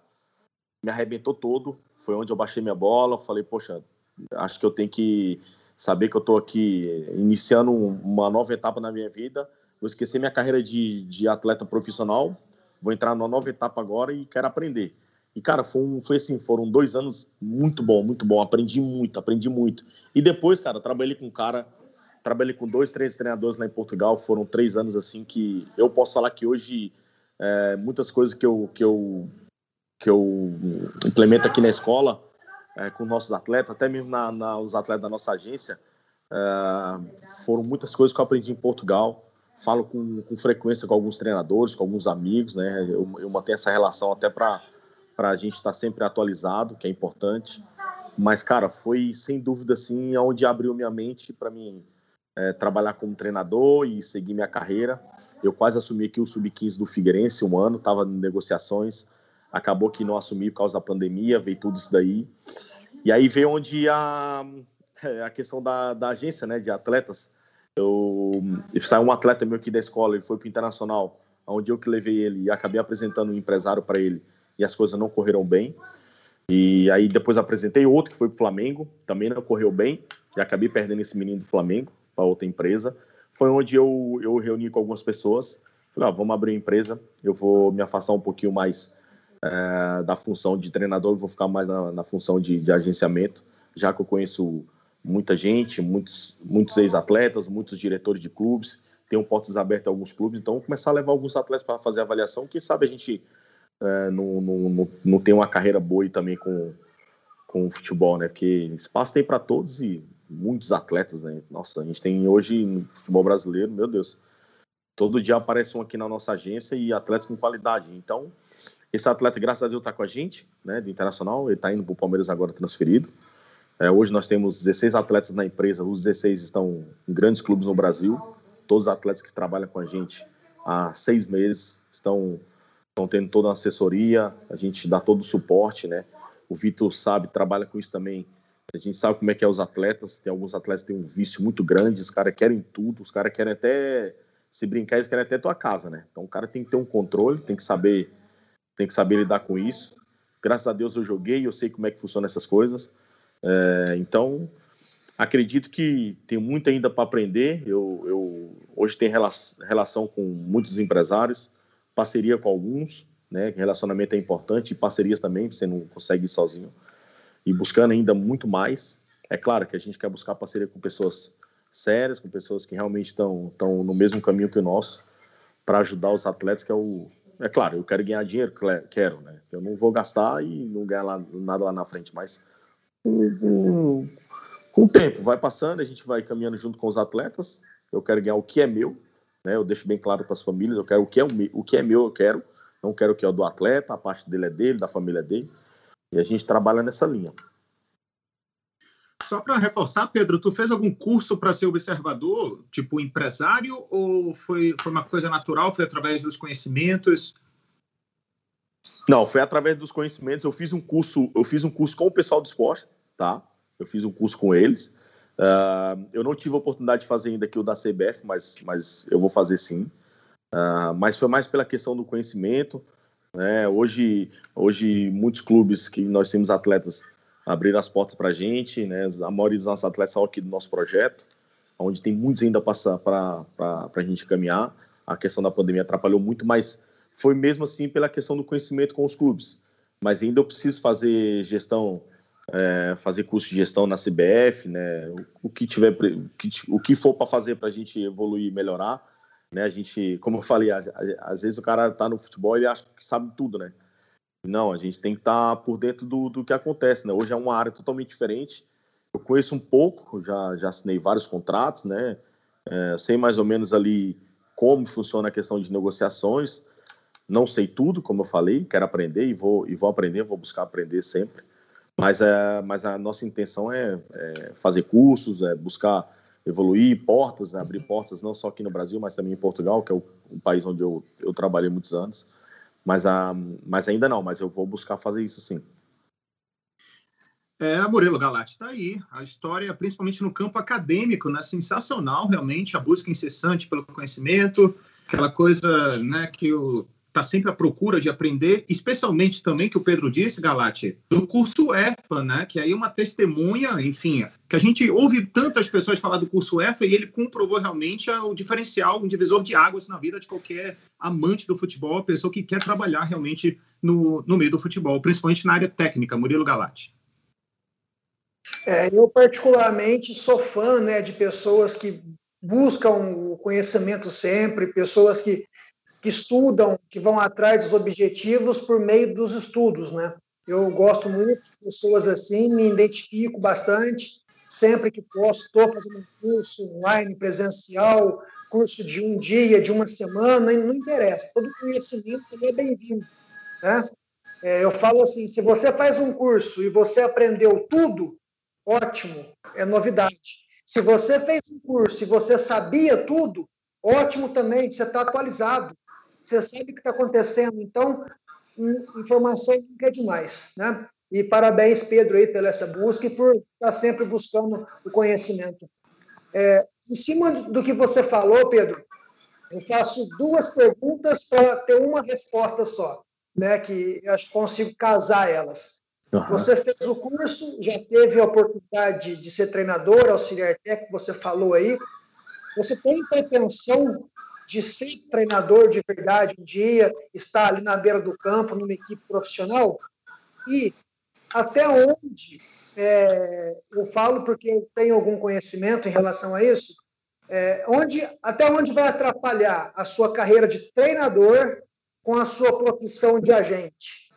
me arrebentou todo. Foi onde eu baixei minha bola. Falei, poxa, acho que eu tenho que saber que eu estou aqui iniciando uma nova etapa na minha vida. Vou esquecer minha carreira de, de atleta profissional. Vou entrar numa nova etapa agora e quero aprender. E, cara, foi, um, foi assim, foram dois anos muito bom, muito bom. Aprendi muito, aprendi muito. E depois, cara, trabalhei com um cara, trabalhei com dois, três treinadores lá em Portugal. Foram três anos, assim, que eu posso falar que hoje é, muitas coisas que eu, que, eu, que eu implemento aqui na escola é, com nossos atletas, até mesmo na, na, os atletas da nossa agência, é, foram muitas coisas que eu aprendi em Portugal. Falo com, com frequência com alguns treinadores, com alguns amigos, né? Eu, eu mantenho essa relação até para para a gente estar tá sempre atualizado, que é importante. Mas, cara, foi sem dúvida assim onde abriu minha mente para mim é, trabalhar como treinador e seguir minha carreira. Eu quase assumi aqui o sub-15 do Figueirense um ano, estava em negociações, acabou que não assumi por causa da pandemia, veio tudo isso daí. E aí veio onde a, a questão da, da agência, né, de atletas. Eu, eu saiu um atleta meu aqui da escola, ele foi para o Internacional, onde eu que levei ele e acabei apresentando um empresário para ele e as coisas não correram bem. E aí depois apresentei outro que foi para o Flamengo, também não correu bem, e acabei perdendo esse menino do Flamengo para outra empresa. Foi onde eu, eu reuni com algumas pessoas, falei, ah, vamos abrir uma empresa, eu vou me afastar um pouquinho mais é, da função de treinador, vou ficar mais na, na função de, de, agenciamento, já que eu conheço muita gente, muitos, muitos ex-atletas, muitos diretores de clubes, tenho portas abertas a alguns clubes, então começar a levar alguns atletas para fazer avaliação, quem sabe a gente é, não, não, não, tem uma carreira boa também com, com o futebol, né? Porque espaço tem para todos e muitos atletas, né? Nossa, a gente tem hoje no futebol brasileiro, meu Deus, todo dia aparece um aqui na nossa agência e atletas com qualidade. Então, esse atleta, graças a Deus, está com a gente, né? Do Internacional, ele está indo para o Palmeiras agora transferido. É, hoje nós temos 16 atletas na empresa, os 16 estão em grandes clubes no Brasil. Todos os atletas que trabalham com a gente há seis meses estão estão tendo toda a assessoria, a gente dá todo o suporte, né? O Vitor sabe, trabalha com isso também. A gente sabe como é que é os atletas. Tem alguns atletas que têm um vício muito grande, os caras querem tudo, os caras querem até se brincar, eles querem até tua casa, né? Então o cara tem que ter um controle, tem que saber, tem que saber lidar com isso. Graças a Deus eu joguei, eu sei como é que funciona essas coisas. É, então acredito que tem muito ainda para aprender. Eu, eu hoje tenho relação com muitos empresários, parceria com alguns, né? Relacionamento é importante e parcerias também, você não consegue ir sozinho. E buscando ainda muito mais. É claro que a gente quer buscar parceria com pessoas sérias, com pessoas que realmente estão, estão no mesmo caminho que o nosso, para ajudar os atletas, que é o. É claro, eu quero ganhar dinheiro, quero, né? Eu não vou gastar e não ganhar lá, nada lá na frente, mas com, com o tempo, vai passando, a gente vai caminhando junto com os atletas. Eu quero ganhar o que é meu, né? Eu deixo bem claro para as famílias, eu quero o que é o, que é meu, eu quero. Não quero o que é o do atleta, a parte dele é dele, da família dele. E a gente trabalha nessa linha. Só para reforçar, Pedro, tu fez algum curso para ser observador, tipo empresário, ou foi, foi uma coisa natural, foi através dos conhecimentos? Não, foi através dos conhecimentos. Eu fiz um curso, eu fiz um curso com o pessoal do esporte, tá? Eu fiz um curso com eles. Uh, eu não tive a oportunidade de fazer ainda aqui o da CBF, mas, mas eu vou fazer sim. Uh, mas foi mais pela questão do conhecimento. Né? Hoje, hoje muitos clubes que nós temos atletas abrir as portas para a gente, né? A maioria dos nossos atletas são aqui do nosso projeto, onde tem muitos ainda para a gente caminhar. A questão da pandemia atrapalhou muito, mas foi mesmo assim pela questão do conhecimento com os clubes. Mas ainda eu preciso fazer gestão, é, fazer curso de gestão na CBF, né? O, o que tiver, o que, o que for para fazer para a gente evoluir e melhorar, né? A gente, como eu falei, às, vezes o cara está no futebol e acha que sabe tudo, né? Não, a gente tem que estar tá por dentro do, do que acontece, né? Hoje é uma área totalmente diferente. Eu conheço um pouco, já, já assinei vários contratos, né? É, sei mais ou menos ali como funciona a questão de negociações. Não sei tudo, como eu falei, quero aprender e vou, e vou aprender, vou buscar aprender sempre. Mas, é, mas a nossa intenção é, é fazer cursos, é buscar evoluir portas, né? abrir portas não só aqui no Brasil, mas também em Portugal, que é o, país onde eu, eu trabalhei muitos anos. Mas, a, mas ainda não, mas eu vou buscar fazer isso sim. É, Murilo Galati, está aí. A história, principalmente no campo acadêmico, né? sensacional, realmente, a busca incessante pelo conhecimento, aquela coisa né, que o está sempre à procura de aprender, especialmente também que o Pedro disse, Galati, do curso EFA, né? Que aí é uma testemunha, enfim, que a gente ouve tantas pessoas falar do curso EFA e ele comprovou realmente o diferencial, um divisor de águas na vida de qualquer amante do futebol, pessoa que quer trabalhar realmente no, no meio do futebol, principalmente na área técnica, Murilo Galati. É, eu particularmente sou fã né, de pessoas que buscam o conhecimento sempre, pessoas que que estudam, que vão atrás dos objetivos por meio dos estudos, né? Eu gosto muito de pessoas assim, me identifico bastante. Sempre que posso, estou fazendo um curso online, presencial, curso de um dia, de uma semana, não interessa. Todo conhecimento é bem-vindo. Né? É, eu falo assim: se você faz um curso e você aprendeu tudo, ótimo, é novidade. Se você fez um curso e você sabia tudo, ótimo também, você está atualizado você sabe o que está acontecendo, então informação nunca é demais, né? E parabéns, Pedro, aí, pela essa busca e por estar tá sempre buscando o conhecimento. É, em cima do que você falou, Pedro, eu faço duas perguntas para ter uma resposta só, né? Que eu acho que consigo casar elas. Uhum. Você fez o curso, já teve a oportunidade de ser treinador, auxiliar técnico, você falou aí. Você tem pretensão de ser treinador de verdade um dia, estar ali na beira do campo, numa equipe profissional? E até onde, é, eu falo porque eu tenho algum conhecimento em relação a isso, é, onde, até onde vai atrapalhar a sua carreira de treinador com a sua profissão de agente?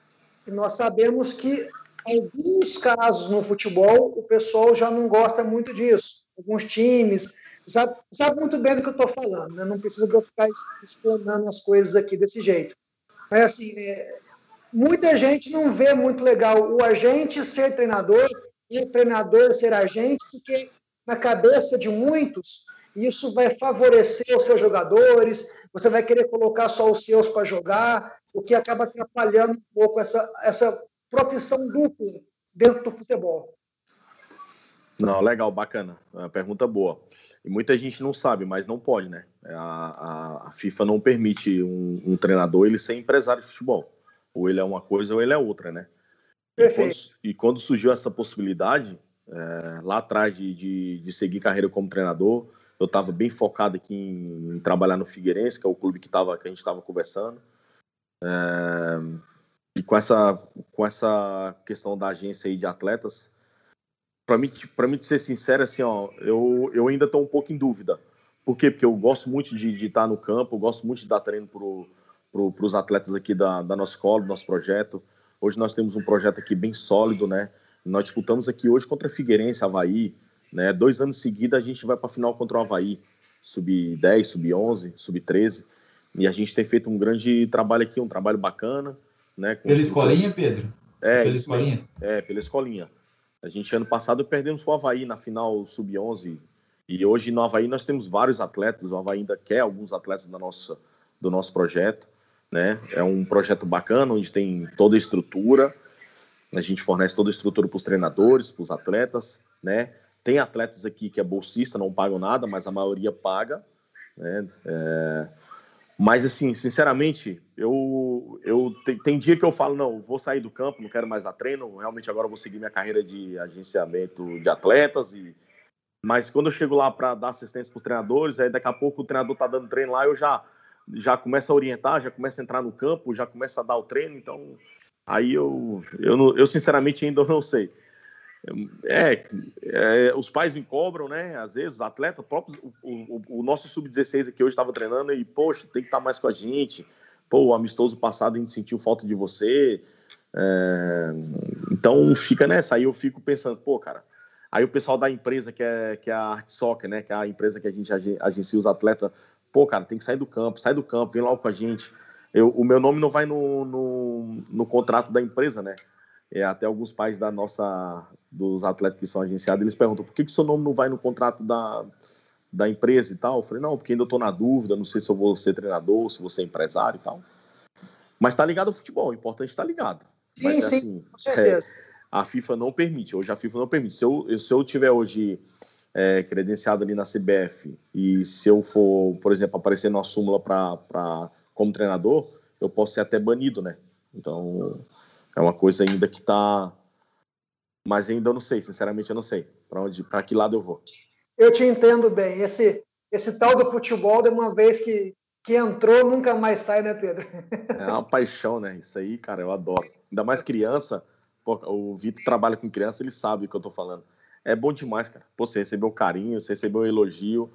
E nós sabemos que alguns casos no futebol o pessoal já não gosta muito disso. Alguns times sabe, sabe muito bem do que eu estou falando, né? não precisa eu ficar explanando as coisas aqui desse jeito. Mas, assim, é, muita gente não vê muito legal o agente ser treinador e o treinador ser agente, porque na cabeça de muitos isso vai favorecer os seus jogadores, você vai querer colocar só os seus para jogar. o que acaba atrapalhando um pouco essa, essa profissão dupla dentro do futebol. Não, legal, bacana. É pergunta boa. E muita gente não sabe, mas não pode, né? A, a, a FIFA não permite um, um, treinador ele ser empresário de futebol. Ou ele é uma coisa ou ele é outra, né? Perfeito. E quando, e quando surgiu essa possibilidade, é, lá atrás de, de, de, seguir carreira como treinador, eu estava bem focado aqui em, em, trabalhar no Figueirense, que é o clube que, tava, que a gente estava conversando. É, e com essa, com essa questão da agência aí de atletas, para mim, para mim ser sincero, assim, ó, eu, eu ainda estou um pouco em dúvida. Por quê? Porque eu gosto muito de, de estar no campo, eu gosto muito de dar treino para pro, os atletas aqui da, da nossa escola, do nosso projeto. Hoje nós temos um projeto aqui bem sólido, né? Nós disputamos aqui hoje contra Figueirense, Havaí, né? Dois anos seguidos a gente vai para a final contra o Havaí, sub-10, sub-11, sub-13. E a gente tem feito um grande trabalho aqui, um trabalho bacana. Né, pela escolinha, Pedro? É, pela escolinha? É, pela escolinha. A gente, ano passado, perdemos o Havaí na final sub-11. E hoje no Havaí nós temos vários atletas. O Havaí ainda quer alguns atletas da nossa, do nosso projeto. Né? É um projeto bacana, onde tem toda a estrutura. A gente fornece toda a estrutura para os treinadores, para os atletas. Né? Tem atletas aqui que é bolsista, não pagam nada, mas a maioria paga. Né? É mas, assim, sinceramente, eu, eu tem, tem, dia que eu falo, não, vou sair do campo, não quero mais dar treino, realmente agora vou seguir minha carreira de agenciamento de atletas. E... Mas quando eu chego lá para dar assistência para os treinadores, aí daqui a pouco o treinador está dando treino lá, eu já, já começo a orientar, já começo a entrar no campo, já começo a dar o treino, então aí eu, eu, eu sinceramente ainda não sei. É, é, os pais me cobram, né? Às vezes, atletas, próprios, o, o, o nosso sub-16 aqui hoje estava treinando e, poxa, tem que estar tá mais com a gente. Pô, o amistoso passado a gente sentiu falta de você. É, então fica nessa. Aí eu fico pensando, pô, cara. Aí o pessoal da empresa, que é, que é a Art Soccer, né? Que é a empresa que a gente agencia os atletas, pô, cara, tem que sair do campo, sai do campo, vem logo com a gente. Eu, o meu nome não vai no, no, no contrato da empresa, né? É, até alguns pais da nossa dos atletas que são agenciados, eles perguntam por que, que seu nome não vai no contrato da, da empresa e tal. Eu falei, não, porque ainda estou na dúvida, não sei se eu vou ser treinador, se vou ser empresário e tal. Mas está ligado ao futebol, o importante está ligado. Sim, Mas, sim, assim, com certeza. É, a FIFA não permite, hoje a FIFA não permite. Se eu, se eu tiver hoje é, credenciado ali na CBF e se eu for, por exemplo, aparecer na súmula pra, como treinador, eu posso ser até banido, né? Então, é uma coisa ainda que está mas ainda não sei, sinceramente eu não sei para onde, para que lado eu vou. Eu te entendo bem. Esse esse tal do futebol, de uma vez que que entrou, nunca mais sai, né, Pedro? É uma paixão, né? Isso aí, cara, eu adoro. Ainda mais criança. Pô, o Vitor trabalha com criança, ele sabe o que eu tô falando. É bom demais, cara. Pô, você recebeu carinho, você recebeu um elogio.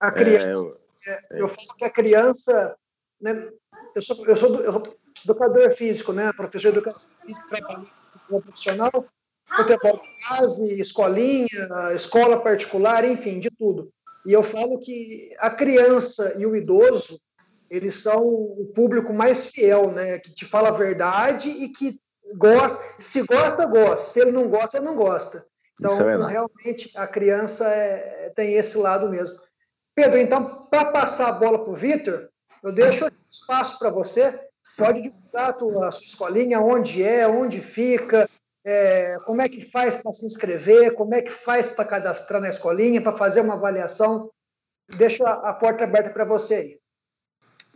A criança. É, é, eu falo que a criança. Né, eu, sou, eu, sou, eu sou educador físico, né? Professor de educação física, trabalho como profissional futebol de base, escolinha, escola particular, enfim, de tudo. E eu falo que a criança e o idoso, eles são o público mais fiel, né? Que te fala a verdade e que gosta, se gosta, gosta. Se ele não gosta, ele não gosta. Então, é realmente, a criança é, tem esse lado mesmo. Pedro, então, para passar a bola para o Vitor, eu deixo espaço para você. Pode divulgar a, tua, a sua escolinha, onde é, onde fica, é, como é que faz para se inscrever, como é que faz para cadastrar na escolinha, para fazer uma avaliação. Deixo a, a porta aberta para você aí.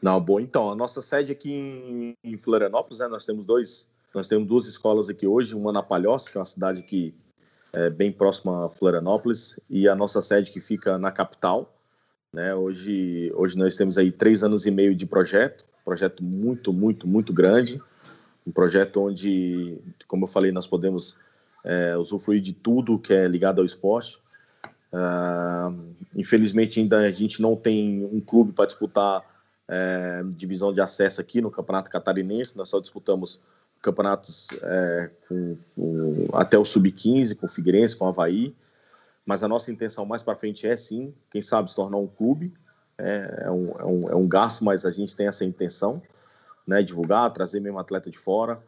Não, bom, então, a nossa sede aqui em, em Florianópolis, né, nós temos dois, nós temos duas escolas aqui hoje, uma na Palhoça, que é uma cidade que é bem próxima a Florianópolis, e a nossa sede que fica na capital, né, hoje, hoje nós temos aí três anos e meio de projeto, projeto muito, muito, muito grande, um projeto onde, como eu falei, nós podemos é, usufruir de tudo que é ligado ao esporte. Uh, infelizmente, ainda a gente não tem um clube para disputar é, divisão de acesso aqui no Campeonato Catarinense. Nós só disputamos campeonatos é, com, com, até o Sub-15, com o Figueirense, com o Havaí. Mas a nossa intenção mais para frente é sim, quem sabe, se tornar um clube. É, é, um, é, um, é um gasto, mas a gente tem essa intenção né, divulgar, trazer mesmo atleta de fora.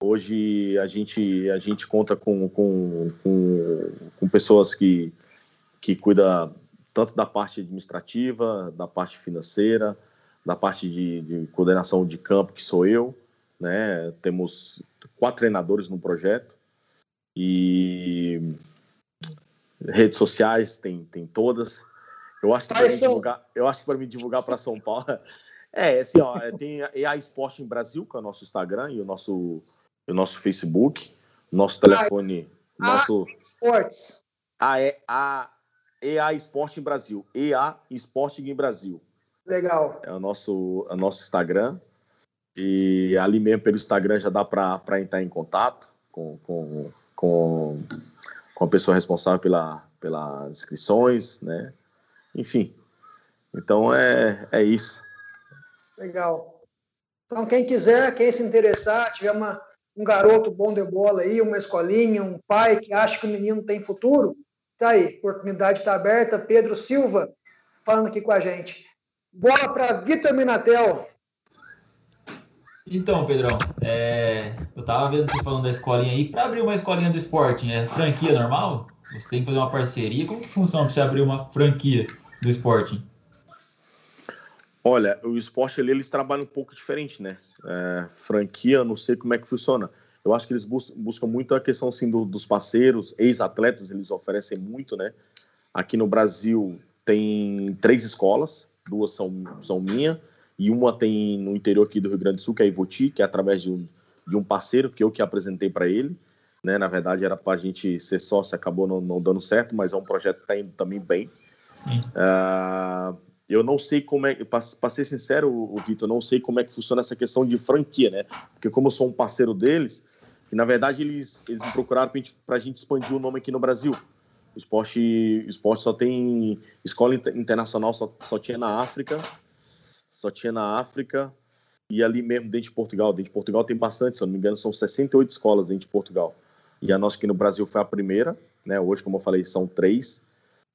Hoje a gente, a gente conta com, com, com, com pessoas que, que cuidam tanto da parte administrativa, da parte financeira, da parte de, de coordenação de campo, que sou eu, né? Temos quatro treinadores no projeto e redes sociais tem, tem todas. Eu acho que para mim divulgar, eu acho que para me divulgar para São Paulo é assim, ó, tem a Esporte em Brasil, que é o nosso Instagram e o nosso o nosso Facebook, nosso telefone, a, nosso Esportes. A, a EA Esporte em Brasil, EA Esporte em Brasil. Legal. É o nosso, é o nosso Instagram. E ali mesmo pelo Instagram já dá para entrar em contato com, com, com, com a pessoa responsável pela, pelas inscrições, né? Enfim. Então é, é isso. Legal. Então, quem quiser, quem se interessar, tiver uma, um garoto bom de bola aí, uma escolinha, um pai que acha que o menino tem futuro, tá aí, oportunidade está aberta. Pedro Silva falando aqui com a gente. Bola para Vitor Minatel. Então, Pedrão, é, eu tava vendo você falando da escolinha aí. Para abrir uma escolinha do esporte, é franquia normal? Você tem que fazer uma parceria? Como que funciona para você abrir uma franquia do esporte? Olha, o esporte ali, eles trabalham um pouco diferente, né? É, franquia, não sei como é que funciona. Eu acho que eles bus buscam muito a questão assim, do, dos parceiros, ex-atletas, eles oferecem muito, né? Aqui no Brasil tem três escolas, duas são, são minha, e uma tem no interior aqui do Rio Grande do Sul, que é a Ivoti, que é através de um, de um parceiro que eu que apresentei para ele. Né? Na verdade, era para a gente ser sócio, acabou não, não, dando certo, mas é um projeto que está indo também bem. Uh, eu não sei como é, para ser sincero, o Vitor, não sei como é que funciona essa questão de franquia, né? Porque como eu sou um parceiro deles, que na verdade eles, eles me procuraram para a gente expandir o nome aqui no Brasil. O esporte, o esporte só tem escola internacional, só, só tinha na África, só tinha na África e ali mesmo dentro de Portugal. Dentro de Portugal tem bastante, se eu não me engano, são 68 escolas dentro de Portugal. E a nossa aqui no Brasil foi a primeira, né? Hoje, como eu falei, são três.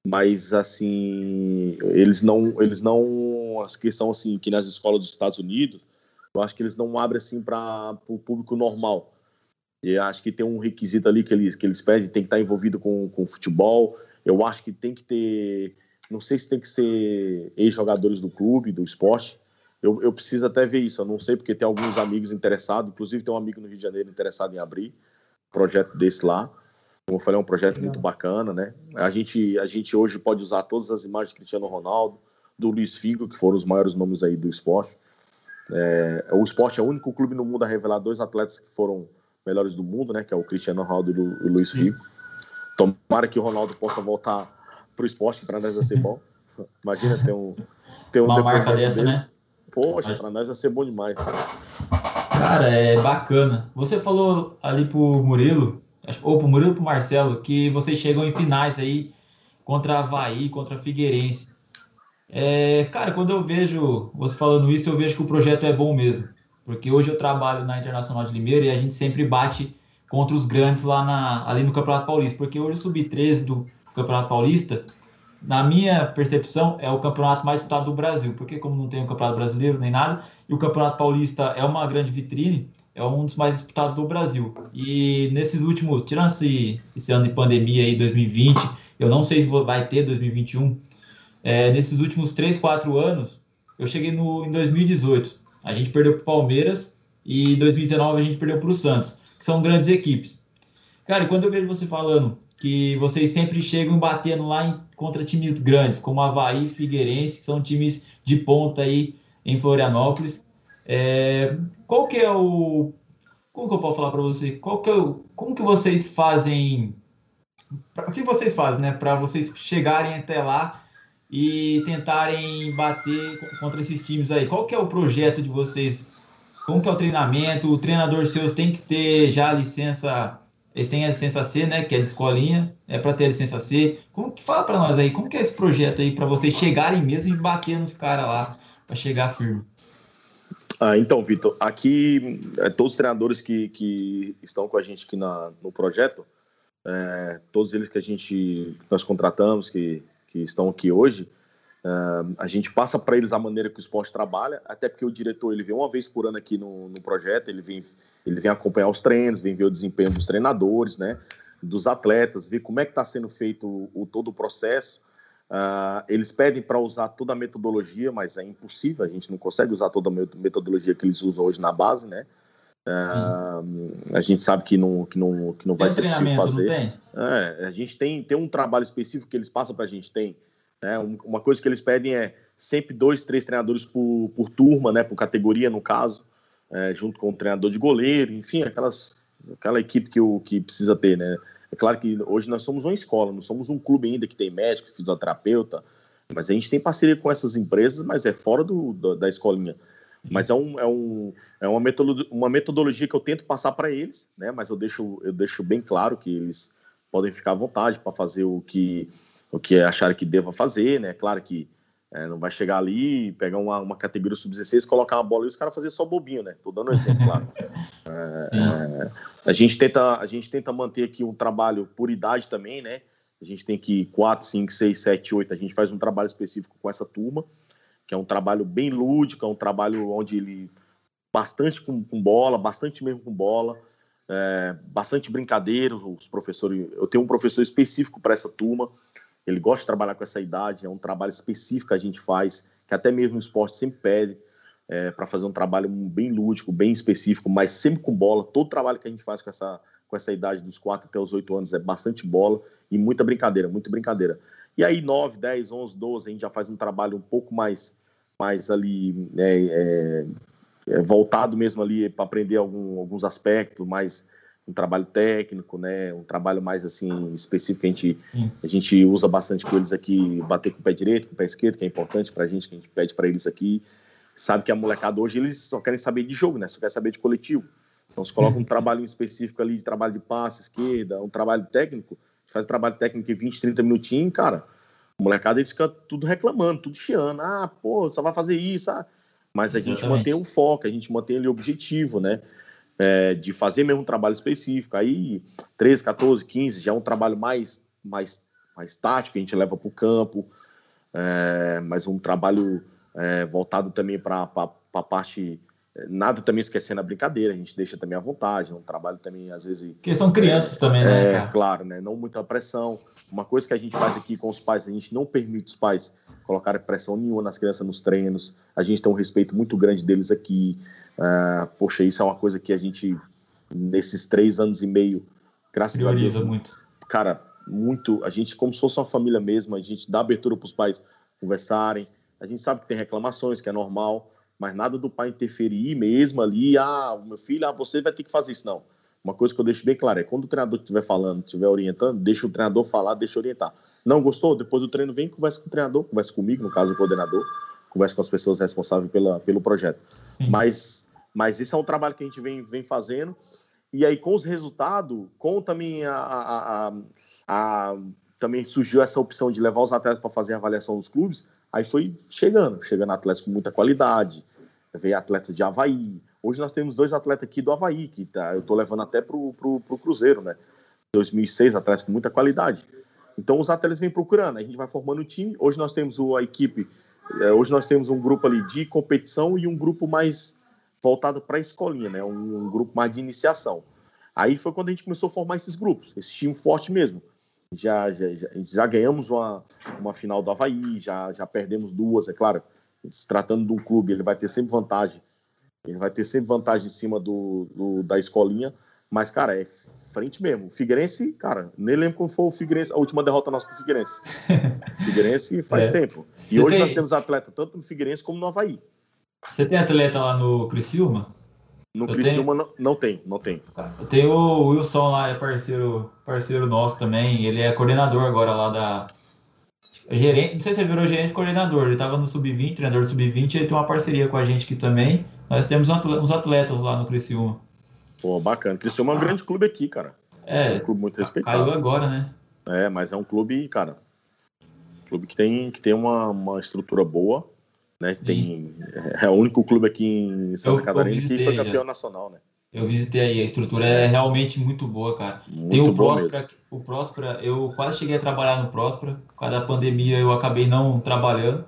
Mas assim, eles não, eles não, as que são assim, que nas escolas dos Estados Unidos, eu acho que eles não abrem assim para o público normal. E acho que tem um requisito ali que eles, que eles pedem, tem que estar envolvido com, com futebol. Eu acho que tem que ter não sei se tem que ser ex-jogadores do clube, do esporte. Eu, eu preciso até ver isso. Eu não sei porque tem alguns amigos interessados. Inclusive tem um amigo no Rio de Janeiro interessado em abrir um projeto desse lá. Como eu falei, é um projeto Legal. muito bacana, né? A gente, a gente hoje pode usar todas as imagens de Cristiano Ronaldo, do Luiz Figo, que foram os maiores nomes aí do esporte. É, o esporte é o único clube no mundo a revelar dois atletas que foram melhores do mundo, né? Que é o Cristiano Ronaldo e o Luiz Figo. Tomara que o Ronaldo possa voltar pro esporte, para nós vai ser bom. Imagina ter um. Ter um Uma marca dessa, dele. né? Poxa, para nós vai ser bom demais. Cara, é bacana. Você falou ali pro Murilo, ou pro Murilo pro Marcelo, que vocês chegam em finais aí contra Havaí, contra Figueirense. É, cara, quando eu vejo você falando isso, eu vejo que o projeto é bom mesmo. Porque hoje eu trabalho na Internacional de Limeira e a gente sempre bate contra os grandes lá na, ali no Campeonato Paulista. Porque hoje o Sub-13 do, Campeonato Paulista, na minha percepção, é o campeonato mais disputado do Brasil, porque como não tem o Campeonato Brasileiro nem nada, e o Campeonato Paulista é uma grande vitrine, é um dos mais disputados do Brasil. E nesses últimos, tirando esse, esse ano de pandemia aí, 2020, eu não sei se vai ter 2021, é, nesses últimos 3, 4 anos, eu cheguei no, em 2018, a gente perdeu para o Palmeiras e em 2019 a gente perdeu para o Santos, que são grandes equipes. Cara, quando eu vejo você falando que vocês sempre chegam batendo lá em, contra times grandes, como Havaí Figueirense, que são times de ponta aí em Florianópolis. É, qual que é o... Como que eu posso falar para você? Qual que é o, como que vocês fazem... O que vocês fazem, né? Para vocês chegarem até lá e tentarem bater contra esses times aí. Qual que é o projeto de vocês? Como que é o treinamento? O treinador seus tem que ter já a licença eles têm a licença C, né, que é de escolinha, é para ter a licença C. Como que fala para nós aí, como que é esse projeto aí para vocês chegarem mesmo e bater nos caras lá para chegar firme? Ah, então, Vitor, aqui é, todos os treinadores que, que estão com a gente aqui na, no projeto, é, todos eles que a gente nós contratamos, que, que estão aqui hoje, Uh, a gente passa para eles a maneira que o esporte trabalha, até porque o diretor ele vem uma vez por ano aqui no, no projeto, ele vem, ele vem acompanhar os treinos, vem ver o desempenho dos treinadores, né, dos atletas, ver como é que está sendo feito o, todo o processo. Uh, eles pedem para usar toda a metodologia, mas é impossível, a gente não consegue usar toda a metodologia que eles usam hoje na base, né? É, a gente sabe que não, que não, que não vai ser possível fazer. É, a gente tem, tem um trabalho específico que eles passam para a gente, tem. Né? Uma coisa que eles pedem é sempre dois, três treinadores por, por turma, né? por categoria, no caso, é, junto com o treinador de goleiro, enfim, aquelas, aquela equipe que, o, que precisa ter. Né? É claro que hoje nós somos uma escola, não somos um clube ainda que tem médico, fisioterapeuta, mas a gente tem parceria com essas empresas, mas é fora do, da escolinha. Mas é, um, é, um, é uma, metodologia, uma metodologia que eu tento passar para eles, né? Mas eu deixo, eu deixo bem claro que eles podem ficar à vontade para fazer o que, o que acharem que deva fazer, né? Claro que é, não vai chegar ali, pegar uma, uma categoria sub-16, colocar uma bola e os caras fazer só bobinho, né? Tô dando um exemplo, claro. É, é, a, gente tenta, a gente tenta manter aqui um trabalho por idade também, né? A gente tem que 4, 5, 6, 7, 8, a gente faz um trabalho específico com essa turma que é um trabalho bem lúdico, é um trabalho onde ele bastante com, com bola, bastante mesmo com bola, é, bastante brincadeira. Os professores, eu tenho um professor específico para essa turma. Ele gosta de trabalhar com essa idade, é um trabalho específico que a gente faz, que até mesmo o esporte sempre pede é, para fazer um trabalho bem lúdico, bem específico, mas sempre com bola. Todo trabalho que a gente faz com essa com essa idade dos 4 até os 8 anos é bastante bola e muita brincadeira, muita brincadeira. E aí, 9, 10, 11, 12, a gente já faz um trabalho um pouco mais, mais ali é, é, é voltado mesmo ali para aprender algum, alguns aspectos, mais um trabalho técnico, né? Um trabalho mais assim específico que a gente, a gente usa bastante com eles aqui, bater com o pé direito, com o pé esquerdo, que é importante para a gente, que a gente pede para eles aqui. Sabe que a molecada hoje eles só querem saber de jogo, né? Só querem saber de coletivo. Então, se coloca um trabalho específico ali de trabalho de passe, esquerda, um trabalho técnico, faz trabalho técnico em 20, 30 minutinhos, cara, o molecada eles fica tudo reclamando, tudo chiando. Ah, pô, só vai fazer isso. Ah. Mas a Exatamente. gente mantém o foco, a gente mantém ali o objetivo, né? É, de fazer mesmo um trabalho específico. Aí, 13, 14, 15, já é um trabalho mais, mais, mais tático, a gente leva para o campo, é, mas um trabalho é, voltado também para a parte nada também esquecendo a brincadeira, a gente deixa também à vontade, um trabalho também, às vezes. Porque são crianças é, também, né? É, claro, né? Não muita pressão. Uma coisa que a gente faz aqui com os pais, a gente não permite os pais colocarem pressão nenhuma nas crianças nos treinos, a gente tem um respeito muito grande deles aqui. Uh, poxa, isso é uma coisa que a gente, nesses três anos e meio, graças Prioriza a Deus. muito. Cara, muito. A gente, como se fosse uma família mesmo, a gente dá abertura para os pais conversarem. A gente sabe que tem reclamações, que é normal mas nada do pai interferir mesmo ali, ah, meu filho, ah, você vai ter que fazer isso, não. Uma coisa que eu deixo bem claro é quando o treinador estiver falando, estiver orientando, deixa o treinador falar, deixa orientar. Não gostou? Depois do treino, vem conversa com o treinador, conversa comigo, no caso o coordenador, conversa com as pessoas responsáveis pela, pelo projeto. Mas, mas esse é um trabalho que a gente vem, vem fazendo. E aí, com os resultados, com também a, a, a, a também surgiu essa opção de levar os atletas para fazer a avaliação dos clubes, aí foi chegando, chegando atletas com muita qualidade, veio atletas de Havaí. Hoje nós temos dois atletas aqui do Havaí, que tá, eu estou levando até para o Cruzeiro, né? 2006, atletas com muita qualidade. Então os atletas vêm procurando, a gente vai formando o time. Hoje nós temos a equipe, é, hoje nós temos um grupo ali de competição e um grupo mais voltado para a escolinha, né? Um, um, grupo mais de iniciação. Aí foi quando a gente começou a formar esses grupos, esse time forte mesmo já, já, já, já, ganhamos uma, uma final do Havaí, já, já perdemos duas, é claro. Se tratando de um clube, ele vai ter sempre vantagem. Ele vai ter sempre vantagem em cima do, do da escolinha. Mas, cara, é frente mesmo. Figueirense, cara, nem lembro como foi o Figueirense, a última derrota nossa pro Figueirense. Figueirense faz é. tempo. E Você hoje tem... nós temos atleta tanto no Figueirense como no Havaí. Você tem atleta lá no Criciúma? No eu Criciúma tenho... não, não tem, não tem. Tá. Eu tenho o Wilson lá, é parceiro, parceiro nosso também. Ele é coordenador agora lá da. Gerente, não sei se ele virou gerente coordenador. Ele estava no Sub-20, treinador Sub-20. Ele tem uma parceria com a gente aqui também. Nós temos uns atletas lá no Criciúma. Pô, bacana. Criciúma é um grande clube aqui, cara. É, é um clube muito respeitado. Caiu agora, né? É, mas é um clube, cara. clube que tem, que tem uma, uma estrutura boa. Né? Tem, é, é o único clube aqui em Santa eu, Catarina eu que foi campeão já. nacional, né? Eu visitei aí, a estrutura é realmente muito boa, cara. Muito Tem o Próspera, o Próspera, eu quase cheguei a trabalhar no Próspera, por causa da pandemia eu acabei não trabalhando.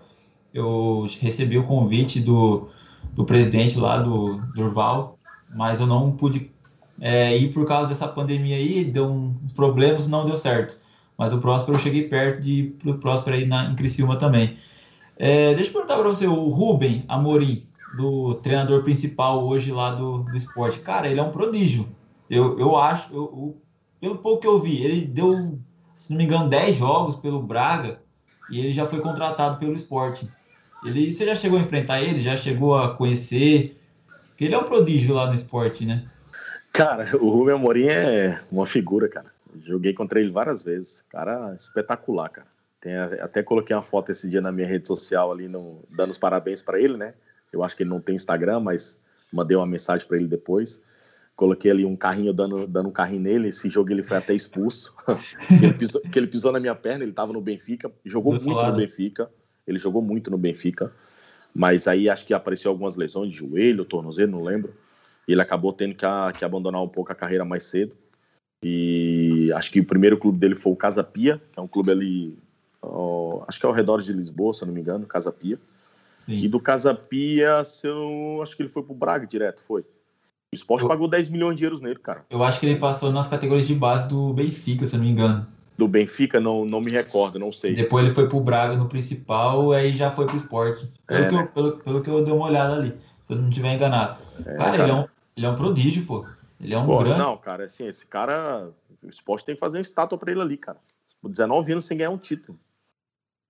Eu recebi o convite do, do presidente lá, do Durval, mas eu não pude é, ir por causa dessa pandemia aí, deu uns problemas, não deu certo. Mas o Próspera eu cheguei perto de pro Próspera aí na, em Criciúma também. É, deixa eu perguntar para você, o Rubem Amorim, do treinador principal hoje lá do, do esporte. Cara, ele é um prodígio. Eu, eu acho, eu, eu, pelo pouco que eu vi, ele deu, se não me engano, 10 jogos pelo Braga e ele já foi contratado pelo esporte. Ele, você já chegou a enfrentar ele? Já chegou a conhecer? Porque ele é um prodígio lá no esporte, né? Cara, o Rubem Amorim é uma figura, cara. Joguei contra ele várias vezes. Cara, espetacular, cara. Tem, até coloquei uma foto esse dia na minha rede social ali, no, dando os parabéns para ele, né? Eu acho que ele não tem Instagram, mas mandei uma mensagem para ele depois. Coloquei ali um carrinho, dando, dando um carrinho nele. Esse jogo ele foi até expulso. ele pisou, ele pisou na minha perna, ele estava no Benfica. Jogou muito lado. no Benfica. Ele jogou muito no Benfica. Mas aí acho que apareceu algumas lesões de joelho, tornozelo, não lembro. E ele acabou tendo que, a, que abandonar um pouco a carreira mais cedo. E acho que o primeiro clube dele foi o Casa Pia, que é um clube ali, ó, acho que é ao redor de Lisboa, se eu não me engano, Casa Pia. Sim. E do Casa Pia, eu, acho que ele foi pro Braga direto, foi. O esporte eu, pagou 10 milhões de euros nele, cara. Eu acho que ele passou nas categorias de base do Benfica, se eu não me engano. Do Benfica, não, não me recordo, não sei. Depois ele foi pro Braga no principal, aí já foi pro esporte. Pelo, é, que, né? eu, pelo, pelo que eu dei uma olhada ali, se eu não estiver enganado. É, cara, cara, Ele, é um, ele é um prodígio, pô. Ele é um pô, grande. Não, cara, assim, esse cara. O esporte tem que fazer uma estátua pra ele ali, cara. 19 anos sem ganhar um título.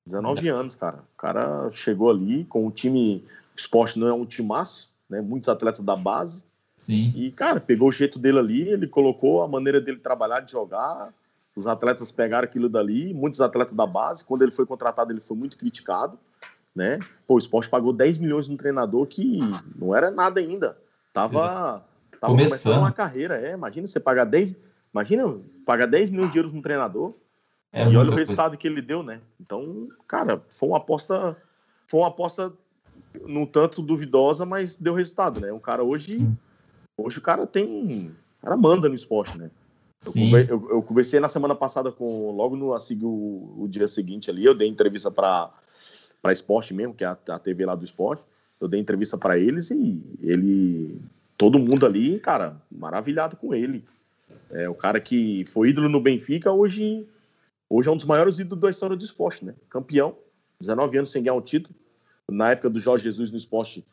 19 é. anos, cara. O cara chegou ali com o time. O esporte não é um timaço, né? Muitos atletas da base. Sim. E, cara, pegou o jeito dele ali, ele colocou a maneira dele trabalhar, de jogar. Os atletas pegaram aquilo dali, muitos atletas da base. Quando ele foi contratado, ele foi muito criticado, né? Pô, o esporte pagou 10 milhões no treinador que não era nada ainda. Tava, tava começando. começando uma carreira, é. Imagina você pagar 10. Imagina pagar 10 milhões de euros no treinador é e olha o resultado coisa. que ele deu, né? Então, cara, foi uma aposta, foi uma aposta no tanto duvidosa, mas deu resultado, né? Um cara hoje, Sim. hoje o cara tem, o cara manda no esporte, né? Eu, conver, eu, eu, conversei na semana passada com, logo no o, o dia seguinte ali, eu dei entrevista para para esporte mesmo, que é a, a TV lá do esporte. Eu dei entrevista para eles e ele, todo mundo ali, cara, maravilhado com ele. É o cara que foi ídolo no Benfica, hoje Hoje é um dos maiores ídolos da história do esporte, né? Campeão, 19 anos sem ganhar um título. Na época do Jorge Jesus no esporte,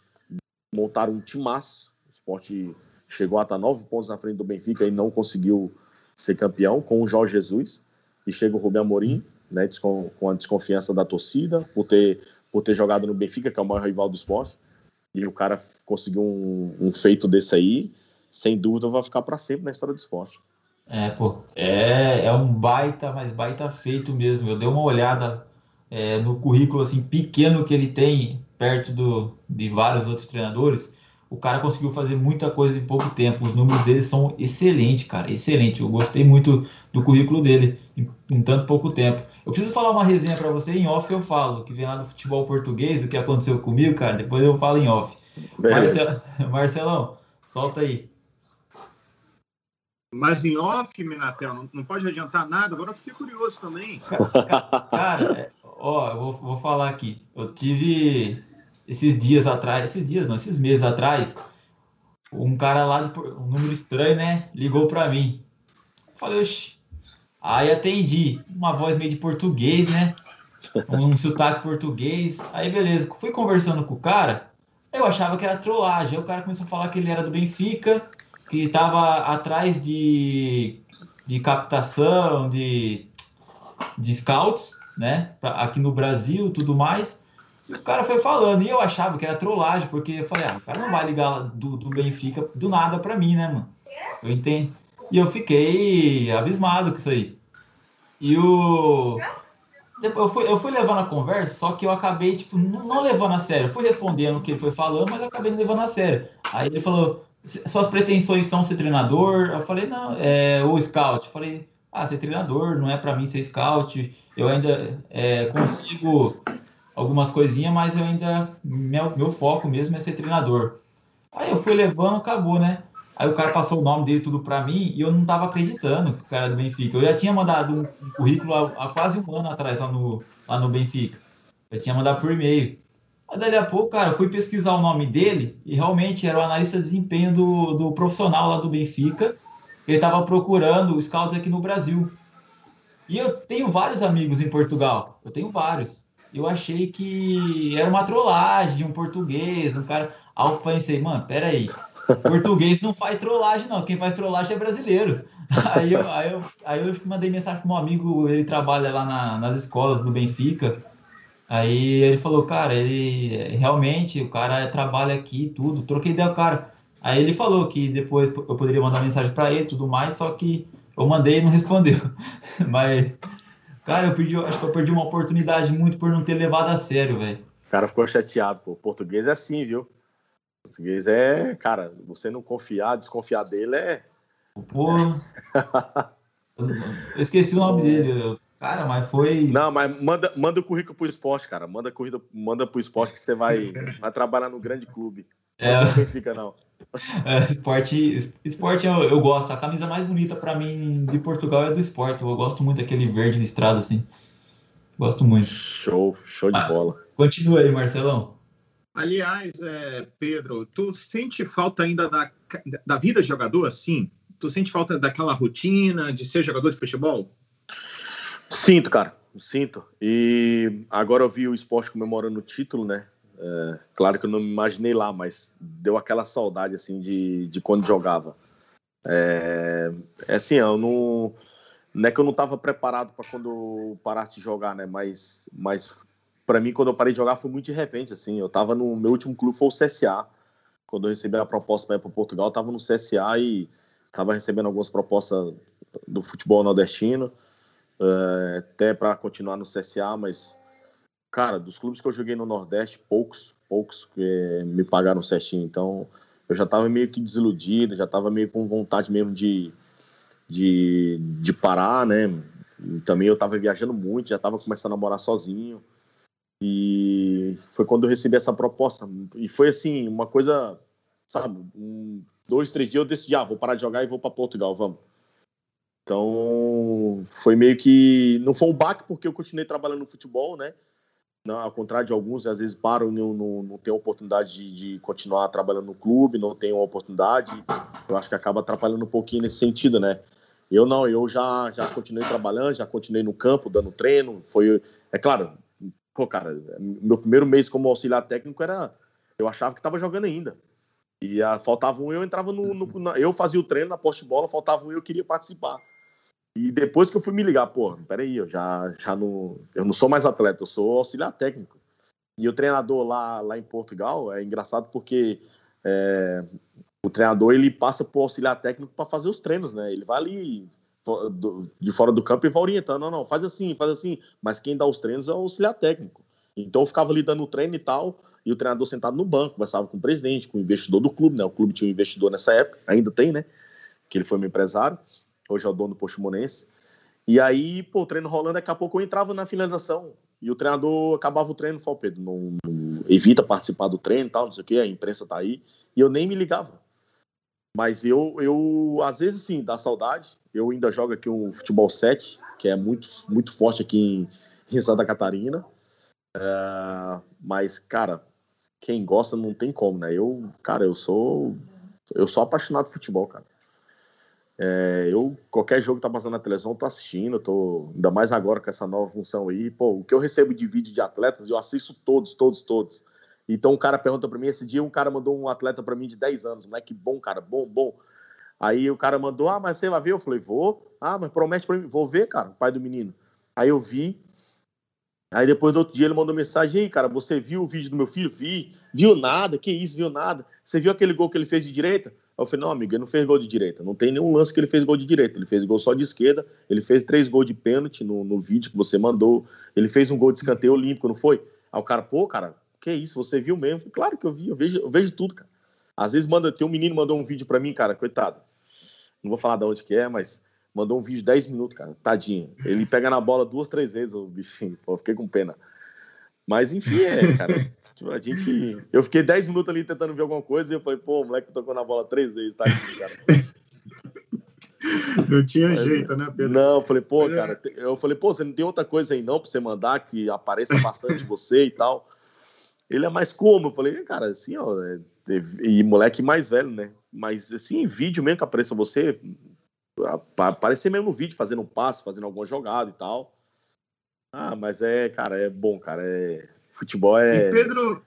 montaram um timaço. O esporte chegou a estar nove pontos na frente do Benfica e não conseguiu ser campeão com o Jorge Jesus. E chega o Rubem Amorim, né, com a desconfiança da torcida, por ter, por ter jogado no Benfica, que é o maior rival do esporte. E o cara conseguiu um, um feito desse aí, sem dúvida vai ficar para sempre na história do esporte. É, pô, é, é um baita, mas baita feito mesmo. Eu dei uma olhada é, no currículo assim pequeno que ele tem perto do, de vários outros treinadores. O cara conseguiu fazer muita coisa em pouco tempo. Os números dele são excelentes, cara, excelente. Eu gostei muito do currículo dele em, em tanto pouco tempo. Eu preciso falar uma resenha para você em off. Eu falo que vem lá do futebol português, o que aconteceu comigo, cara. Depois eu falo em off. Marcel, Marcelão, solta aí. Mas em off, Minatel, não, não pode adiantar nada. Agora eu fiquei curioso também. Cara, é, ó, eu vou, vou falar aqui. Eu tive esses dias atrás, esses dias não, esses meses atrás, um cara lá, de, um número estranho, né? Ligou para mim. Falei, oxi. Aí atendi, uma voz meio de português, né? Um sotaque português. Aí beleza, fui conversando com o cara. Eu achava que era trollagem. Aí o cara começou a falar que ele era do Benfica que estava atrás de, de captação, de, de scouts, né? Aqui no Brasil tudo mais. O cara foi falando, e eu achava que era trollagem, porque eu falei, ah, o cara não vai ligar do, do Benfica do nada para mim, né, mano? Eu entendo. E eu fiquei abismado com isso aí. E o. Eu fui, eu fui levando a conversa, só que eu acabei, tipo, não levando a sério. Eu fui respondendo o que ele foi falando, mas eu acabei não levando a sério. Aí ele falou: suas pretensões são ser treinador? Eu falei, não, é, ou scout. Eu falei, ah, ser treinador não é para mim ser scout. Eu ainda é, consigo algumas coisinhas, mas eu ainda, meu, meu foco mesmo é ser treinador. Aí eu fui levando, acabou, né? Aí o cara passou o nome dele tudo para mim e eu não tava acreditando que o cara do Benfica. Eu já tinha mandado um, um currículo há, há, quase um ano atrás lá no, lá no Benfica. Eu tinha mandado por e-mail. Aí, dali a pouco, cara, eu fui pesquisar o nome dele e realmente era o analista de desempenho do, do profissional lá do Benfica. Ele estava procurando scouts aqui no Brasil. E eu tenho vários amigos em Portugal. Eu tenho vários. Eu achei que era uma trollagem, um português, um cara. Aí eu pensei, mano, peraí. Português não faz trollagem, não. Quem faz trollagem é brasileiro. Aí eu, aí eu, aí eu mandei mensagem pro meu amigo, ele trabalha lá na, nas escolas do Benfica. Aí ele falou, cara, ele realmente, o cara trabalha aqui tudo. Troquei ideia, cara. Aí ele falou que depois eu poderia mandar mensagem para ele tudo mais, só que eu mandei e não respondeu. Mas, cara, eu perdi, acho que eu perdi uma oportunidade muito por não ter levado a sério, velho. O cara ficou chateado, pô. Português é assim, viu? Português é, cara, você não confiar, desconfiar dele é. Pô. eu esqueci o nome dele. Cara, mas foi. Não, mas manda, manda o currículo pro esporte, cara. Manda corrida, manda pro esporte que você vai, vai trabalhar no grande clube. É. Não fica, não. É, esporte, esporte eu, eu, gosto. A camisa mais bonita para mim de Portugal é do esporte. Eu gosto muito daquele verde listrado assim. Gosto muito. Show, show de ah, bola. Continua aí, Marcelão. Aliás, é, Pedro, tu sente falta ainda da, da vida de jogador assim? Tu sente falta daquela rotina de ser jogador de futebol? Sinto, cara, sinto. E agora eu vi o esporte comemorando o título, né? É, claro que eu não me imaginei lá, mas deu aquela saudade assim de, de quando jogava. É, é assim, eu não, não é que eu não estava preparado para quando eu parasse de jogar, né? Mas, mas para mim quando eu parei de jogar foi muito de repente, assim. Eu estava no meu último clube foi o CSA. Quando eu recebi a proposta para ir para Portugal, eu estava no CSA e estava recebendo algumas propostas do futebol nordestino. Eh, até para continuar no CSA, mas, cara, dos clubes que eu joguei no Nordeste, poucos, poucos que me pagaram certinho. Então, eu já estava meio que desiludido, já estava meio com vontade mesmo de, de, de parar, né? E também eu estava viajando muito, já estava começando a morar sozinho. E foi quando eu recebi essa proposta. E foi assim, uma coisa, sabe, um, dois, três dias eu decidi, ah, vou parar de jogar e vou para Portugal, vamos. Então, foi meio que. Não foi um baque, porque eu continuei trabalhando no futebol, né? Não, ao contrário de alguns, às vezes param não, não, não tem oportunidade de, de, continuar trabalhando no clube, não tem uma oportunidade. Eu acho que acaba atrapalhando um pouquinho nesse sentido, né? Eu não, eu já, já continuei trabalhando, já continuei no campo, dando treino. Foi, é claro, pô, cara, meu primeiro mês como auxiliar técnico era. Eu achava que estava jogando ainda. E a, faltava um, eu entrava no. no na, eu fazia o treino na poste bola, faltava um, eu queria participar. E depois que eu fui me ligar, pô, peraí, eu já, já não. Eu não sou mais atleta, eu sou auxiliar técnico. E o treinador lá, lá em Portugal é engraçado porque é, o treinador ele passa por auxiliar técnico para fazer os treinos, né? Ele vai ali de fora do campo e vai orientando, não, não, faz assim, faz assim. Mas quem dá os treinos é o auxiliar técnico. Então eu ficava ali dando o treino e tal, e o treinador sentado no banco, conversava com o presidente, com o investidor do clube, né? O clube tinha um investidor nessa época, ainda tem, né? Que ele foi meu empresário hoje é o dono do. E aí, pô, o treino rolando, daqui a pouco eu entrava na finalização. E o treinador acabava o treino, falou, Pedro, não, não, evita participar do treino tal, não sei o quê, a imprensa tá aí. E eu nem me ligava. Mas eu, eu às vezes, sim, dá saudade. Eu ainda jogo aqui um futebol 7, que é muito, muito forte aqui em, em Santa Catarina. É, mas, cara, quem gosta não tem como, né? Eu, cara, eu sou eu sou apaixonado por futebol, cara. É, eu, qualquer jogo que tá passando na televisão, tô assistindo, tô, ainda mais agora com essa nova função aí. Pô, o que eu recebo de vídeo de atletas, eu assisto todos, todos, todos. Então, um cara pergunta para mim, esse dia um cara mandou um atleta para mim de 10 anos, moleque bom, cara, bom, bom. Aí o cara mandou, ah, mas você vai ver? Eu falei, vou. Ah, mas promete para mim, vou ver, cara, pai do menino. Aí eu vi. Aí depois do outro dia ele mandou mensagem, aí, cara, você viu o vídeo do meu filho? Vi. Viu nada? Que isso, viu nada? Você viu aquele gol que ele fez de direita? Eu falei, não, amigo, ele não fez gol de direita. Não tem nenhum lance que ele fez gol de direita. Ele fez gol só de esquerda. Ele fez três gols de pênalti no, no vídeo que você mandou. Ele fez um gol de escanteio olímpico, não foi? Aí o cara, pô, cara, que isso? Você viu mesmo? Falei, claro que eu vi, eu vejo, eu vejo tudo, cara. Às vezes manda, tem um menino mandou um vídeo para mim, cara, coitado. Não vou falar de onde que é, mas mandou um vídeo de 10 minutos, cara. Tadinho. Ele pega na bola duas, três vezes, o bichinho. Pô, fiquei com pena. Mas enfim, é, cara. Tipo, a gente. Eu fiquei 10 minutos ali tentando ver alguma coisa e eu falei, pô, o moleque tocou na bola três vezes, tá aqui, cara. Não tinha jeito, né, Pedro? Não, eu falei, pô, é. cara, eu falei, pô, você não tem outra coisa aí não pra você mandar que apareça bastante você e tal. Ele é mais como? Eu falei, cara, assim, ó, é, e moleque mais velho, né? Mas assim, vídeo mesmo que apareça você, aparecer mesmo no vídeo, fazendo um passe, fazendo alguma jogada e tal. Ah, mas é, cara, é bom, cara. É... Futebol é. E Pedro,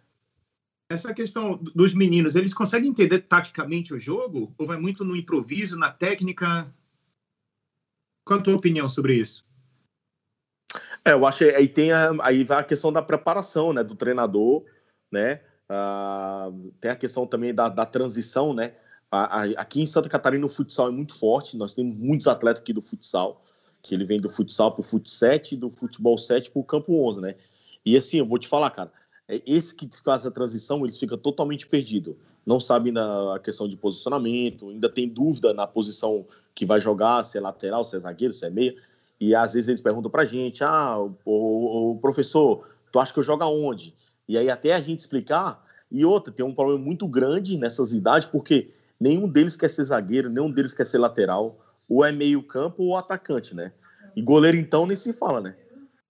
essa questão dos meninos, eles conseguem entender taticamente o jogo? Ou vai muito no improviso, na técnica? Qual a tua opinião sobre isso? É, eu acho aí tem a, aí vai a questão da preparação, né, do treinador, né? Ah, tem a questão também da, da transição, né? A, a, aqui em Santa Catarina o futsal é muito forte, nós temos muitos atletas aqui do futsal, que ele vem do futsal para o fut 7, do futebol 7 para o campo 11, né? E assim, eu vou te falar, cara, é, esse que faz a transição, eles ficam totalmente perdidos. Não sabem a questão de posicionamento, ainda tem dúvida na posição que vai jogar, se é lateral, se é zagueiro, se é meia. E às vezes eles perguntam pra gente: ah, o, o professor, tu acha que eu jogo aonde? E aí até a gente explicar. E outra, tem um problema muito grande nessas idades, porque nenhum deles quer ser zagueiro, nenhum deles quer ser lateral, ou é meio campo ou atacante, né? E goleiro então nem se fala, né?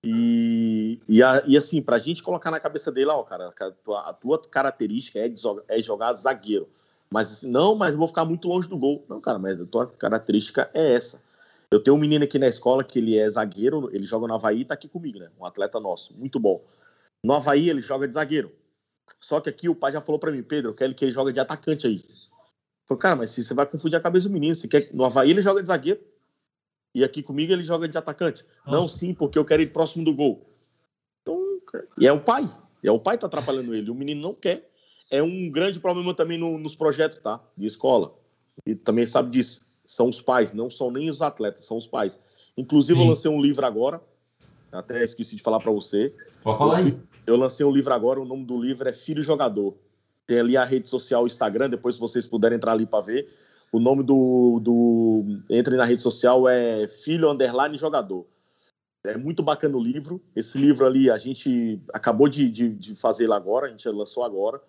E, e, a, e assim, pra gente colocar na cabeça dele, ó, cara, a tua, a tua característica é, é jogar zagueiro. Mas assim, não, mas vou ficar muito longe do gol. Não, cara, mas a tua característica é essa. Eu tenho um menino aqui na escola que ele é zagueiro, ele joga no Havaí e tá aqui comigo, né? Um atleta nosso, muito bom. No Havaí ele joga de zagueiro. Só que aqui o pai já falou para mim, Pedro, eu quero que ele jogue de atacante aí. Falei, cara, mas se você vai confundir a cabeça do menino, você quer... no Havaí ele joga de zagueiro. E aqui comigo ele joga de atacante. Nossa. Não, sim, porque eu quero ir próximo do gol. Então, e é o pai. É o pai que tá atrapalhando ele. O menino não quer. É um grande problema também no, nos projetos, tá? De escola. E também sabe disso. São os pais, não são nem os atletas, são os pais. Inclusive, sim. eu lancei um livro agora. Até esqueci de falar para você. Pode falar aí. Eu lancei um livro agora, o nome do livro é Filho Jogador. Tem ali a rede social, o Instagram, depois se vocês puderem entrar ali para ver. O nome do, do. Entre na rede social é Filho Underline Jogador. É muito bacana o livro. Esse livro ali a gente acabou de, de, de fazer lá agora, a gente lançou agora.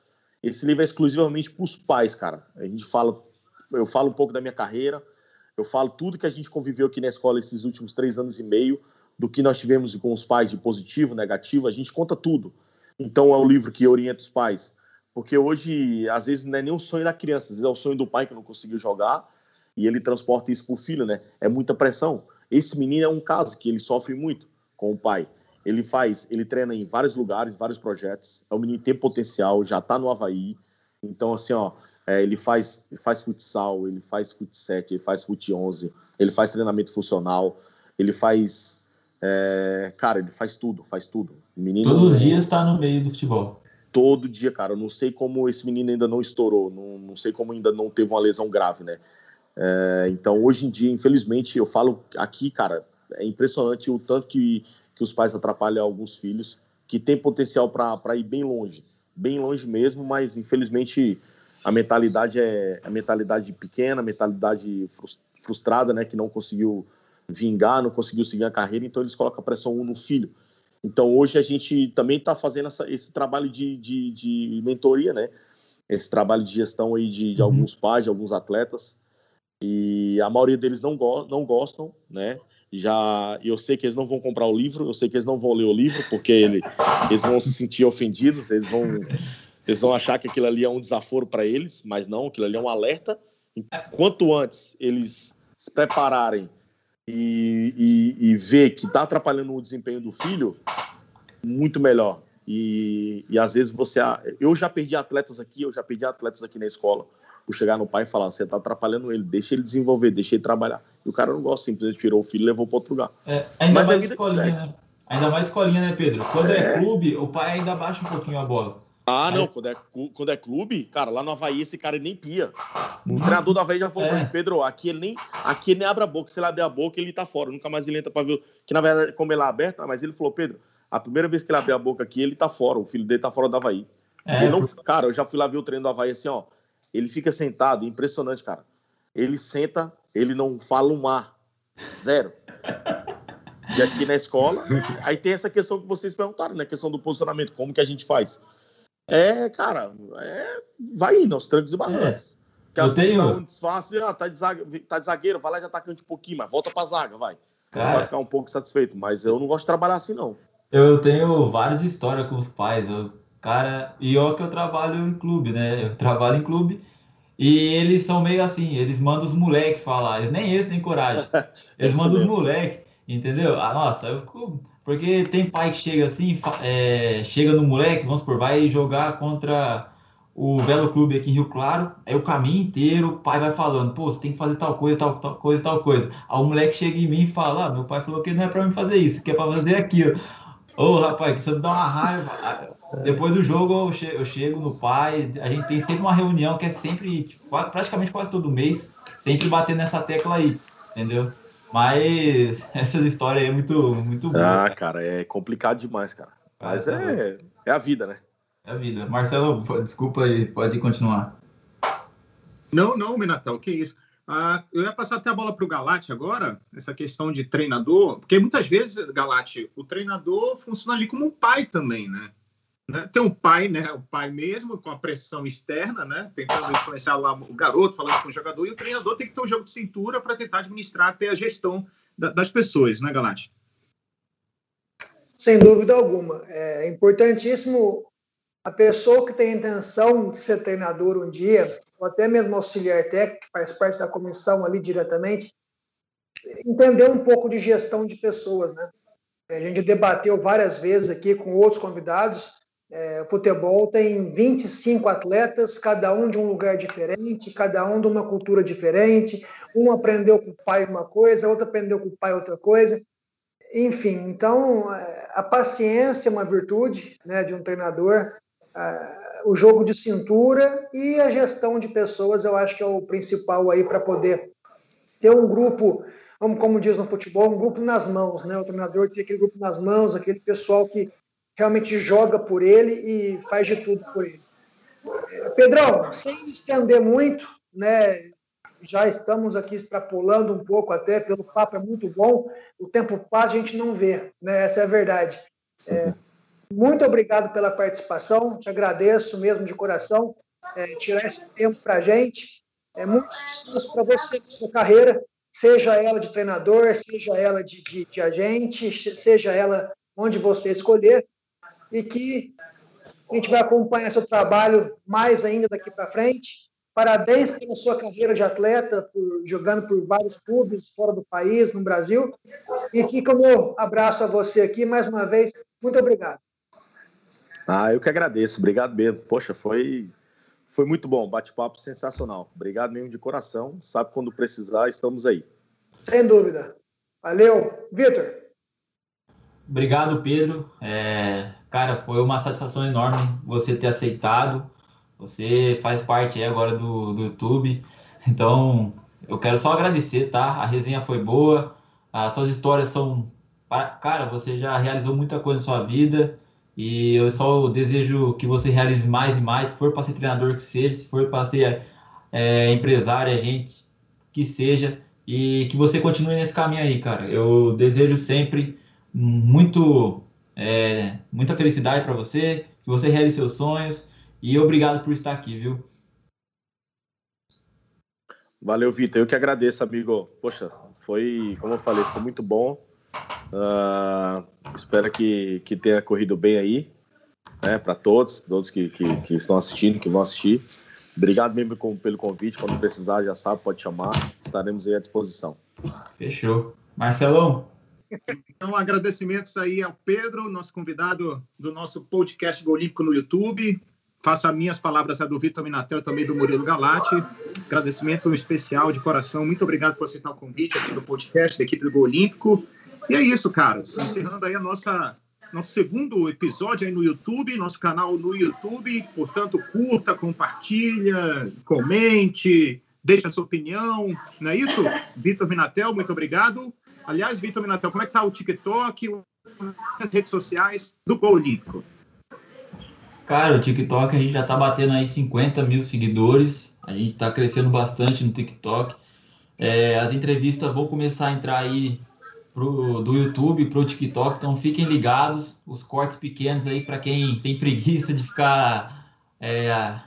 Esse livro é exclusivamente para os pais, cara. A gente fala, eu falo um pouco da minha carreira, eu falo tudo que a gente conviveu aqui na escola esses últimos três anos e meio, do que nós tivemos com os pais de positivo, negativo, a gente conta tudo. Então é um livro que orienta os pais porque hoje, às vezes, não é nem o sonho da criança, às vezes é o sonho do pai que não conseguiu jogar e ele transporta isso para o filho, né? É muita pressão. Esse menino é um caso que ele sofre muito com o pai. Ele faz, ele treina em vários lugares, vários projetos. É um menino que tem potencial, já está no Havaí. Então, assim, ó, é, ele faz, ele faz futsal, ele faz fut 7, ele faz fut 11, ele faz treinamento funcional, ele faz. É, cara, ele faz tudo, faz tudo. menino, Todos os dias está no meio do futebol todo dia, cara. Eu não sei como esse menino ainda não estourou, não, não sei como ainda não teve uma lesão grave, né? É, então, hoje em dia, infelizmente, eu falo aqui, cara, é impressionante o tanto que, que os pais atrapalham alguns filhos que tem potencial para ir bem longe, bem longe mesmo, mas infelizmente a mentalidade é a mentalidade pequena, a mentalidade frustrada, né, que não conseguiu vingar, não conseguiu seguir a carreira, então eles colocam a pressão no filho. Então, hoje a gente também está fazendo essa, esse trabalho de, de, de, mentoria, né? Esse trabalho de gestão aí de, de uhum. alguns pais, de alguns atletas. E a maioria deles não, go não gostam, né? Já eu sei que eles não vão comprar o livro, eu sei que eles não vão ler o livro, porque ele, eles vão se sentir ofendidos, eles vão, eles vão achar que aquilo ali é um desaforo para eles, mas não, aquilo ali é um alerta. Quanto antes eles se prepararem e, e, e ver que está atrapalhando o desempenho do filho, muito melhor. E, e às vezes você. Eu já perdi atletas aqui, eu já perdi atletas aqui na escola, por chegar no pai e falar: você está atrapalhando ele, deixa ele desenvolver, deixa ele trabalhar. E o cara não gosta, simplesmente tirou o filho e levou para outro lugar. É, ainda Mas mais escolinha, né? Ainda mais escolinha, né, Pedro? Quando é, é clube, o pai ainda baixa um pouquinho a bola. Ah, não, quando é, quando é clube, cara, lá no Havaí esse cara nem pia. O uhum. treinador do Havaí já falou é. pra mim, Pedro, aqui ele nem, aqui ele nem abre a boca, se ele abrir a boca ele tá fora, nunca mais ele entra pra ver, que na verdade como ele é aberto, mas ele falou, Pedro, a primeira vez que ele abrir a boca aqui, ele tá fora, o filho dele tá fora do Havaí. É. Não, cara, eu já fui lá ver o treino do Havaí assim, ó, ele fica sentado, impressionante, cara. Ele senta, ele não fala um ar, zero. E aqui na escola, aí tem essa questão que vocês perguntaram, né, a questão do posicionamento, como que a gente faz? É, cara, é, vai indo aos trancos e barrancos. É. Eu tenho. Tá um disfarce, ah, tá, de zagueiro, tá de zagueiro, vai lá de atacante um pouquinho, mas volta pra zaga, vai. Cara, vai ficar um pouco satisfeito, mas eu não gosto de trabalhar assim, não. Eu tenho várias histórias com os pais. Eu, cara, e eu que eu trabalho em clube, né? Eu trabalho em clube e eles são meio assim, eles mandam os moleques falar, eles nem esse nem coragem. Eles mandam os moleques, entendeu? Ah, nossa, eu fico porque tem pai que chega assim, é, chega no moleque, vamos por, vai jogar contra o Velo Clube aqui em Rio Claro, aí o caminho inteiro o pai vai falando, pô, você tem que fazer tal coisa, tal, tal coisa, tal coisa. Aí o moleque chega em mim e fala, ah, meu pai falou que não é pra mim fazer isso, que é pra fazer aquilo. Ô, oh, rapaz, você me dá uma raiva. Depois do jogo eu chego, eu chego, no pai, a gente tem sempre uma reunião que é sempre, tipo, praticamente quase todo mês, sempre batendo nessa tecla aí, entendeu? Mas essas histórias aí é muito, muito boas. Ah, cara, é complicado demais, cara. Mas é, é a vida, né? É a vida. Marcelo, desculpa aí, pode continuar. Não, não, Minatel, que isso. Ah, eu ia passar até a bola para o Galate agora, essa questão de treinador, porque muitas vezes, Galate, o treinador funciona ali como um pai também, né? Né? Tem um pai, né? O pai mesmo, com a pressão externa, né? Tentando influenciar lá o garoto, falando com o jogador, e o treinador tem que ter um jogo de cintura para tentar administrar até a gestão da, das pessoas, né, Galate? Sem dúvida alguma. É importantíssimo a pessoa que tem a intenção de ser treinador um dia, ou até mesmo auxiliar técnico, que faz parte da comissão ali diretamente, entender um pouco de gestão de pessoas, né? A gente debateu várias vezes aqui com outros convidados. É, futebol tem 25 atletas, cada um de um lugar diferente, cada um de uma cultura diferente. Um aprendeu com o pai uma coisa, outro aprendeu com o pai outra coisa. Enfim, então a paciência é uma virtude né, de um treinador o jogo de cintura e a gestão de pessoas, eu acho que é o principal aí para poder ter um grupo, como diz no futebol, um grupo nas mãos, né? O treinador tem aquele grupo nas mãos, aquele pessoal que realmente joga por ele e faz de tudo por ele. É, Pedrão, sem estender muito, né? Já estamos aqui extrapolando um pouco até, pelo papo é muito bom, o tempo passa a gente não vê, né? Essa é a verdade. É, muito obrigado pela participação, te agradeço mesmo de coração, é, tirar esse tempo para a gente. É muito sucesso para você na sua carreira, seja ela de treinador, seja ela de, de, de agente, seja ela onde você escolher, e que a gente vai acompanhar seu trabalho mais ainda daqui para frente. Parabéns pela sua carreira de atleta, por, jogando por vários clubes fora do país, no Brasil. E fica o meu abraço a você aqui mais uma vez. Muito obrigado. Ah, eu que agradeço. Obrigado mesmo. Poxa, foi, foi muito bom. Bate-papo sensacional. Obrigado mesmo de coração. Sabe quando precisar, estamos aí. Sem dúvida. Valeu. Vitor. Obrigado, Pedro. É, cara, foi uma satisfação enorme você ter aceitado. Você faz parte agora do, do YouTube. Então, eu quero só agradecer, tá? A resenha foi boa. As suas histórias são. Cara, você já realizou muita coisa na sua vida. E eu só desejo que você realize mais e mais. Se for para ser treinador, que seja. Se for para ser é, empresário, agente, que seja. E que você continue nesse caminho aí, cara. Eu desejo sempre muito, é, muita felicidade para você. Que você realize seus sonhos. E obrigado por estar aqui, viu? Valeu, Vitor. Eu que agradeço, amigo. Poxa, foi, como eu falei, foi muito bom. Uh, espero que, que tenha corrido bem aí, né, para todos, todos que, que, que, estão assistindo, que vão assistir. Obrigado mesmo pelo convite. Quando precisar, já sabe, pode chamar. Estaremos aí à disposição. Fechou. Marcelão. Então, agradecimentos aí ao Pedro, nosso convidado do nosso podcast Olímpico no YouTube. Faça minhas palavras a do Vitor Minatel também do Murilo Galati. Agradecimento especial de coração. Muito obrigado por aceitar o convite aqui do podcast da equipe do Gol Olímpico. E é isso, caras. Encerrando aí a nossa nosso segundo episódio aí no YouTube, nosso canal no YouTube. Portanto, curta, compartilha, comente, deixa a sua opinião. Não é isso? Vitor Minatel, muito obrigado. Aliás, Vitor Minatel, como é que tá o TikTok, as redes sociais do Gol Olímpico? Cara, o TikTok a gente já tá batendo aí 50 mil seguidores. A gente tá crescendo bastante no TikTok. É, as entrevistas vão começar a entrar aí pro, do YouTube para o TikTok. Então fiquem ligados, os cortes pequenos aí para quem tem preguiça de ficar é,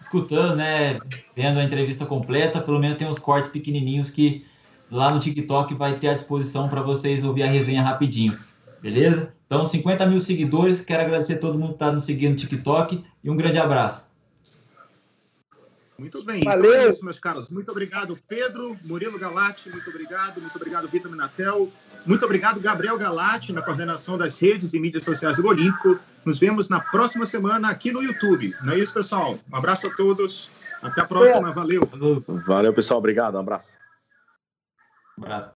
escutando, né? Vendo a entrevista completa, pelo menos tem os cortes pequenininhos que lá no TikTok vai ter à disposição para vocês ouvir a resenha rapidinho. Beleza? Então, 50 mil seguidores. Quero agradecer a todo mundo que está nos seguindo no TikTok e um grande abraço. Muito bem. Valeu. Então é isso, meus caros. Muito obrigado, Pedro, Murilo Galati, muito obrigado. Muito obrigado, Vitor Minatel. Muito obrigado, Gabriel Galati, na coordenação das redes e mídias sociais do Olímpico. Nos vemos na próxima semana aqui no YouTube. Não é isso, pessoal? Um abraço a todos. Até a próxima. Valeu. Valeu, pessoal. Obrigado. Um abraço. Um abraço.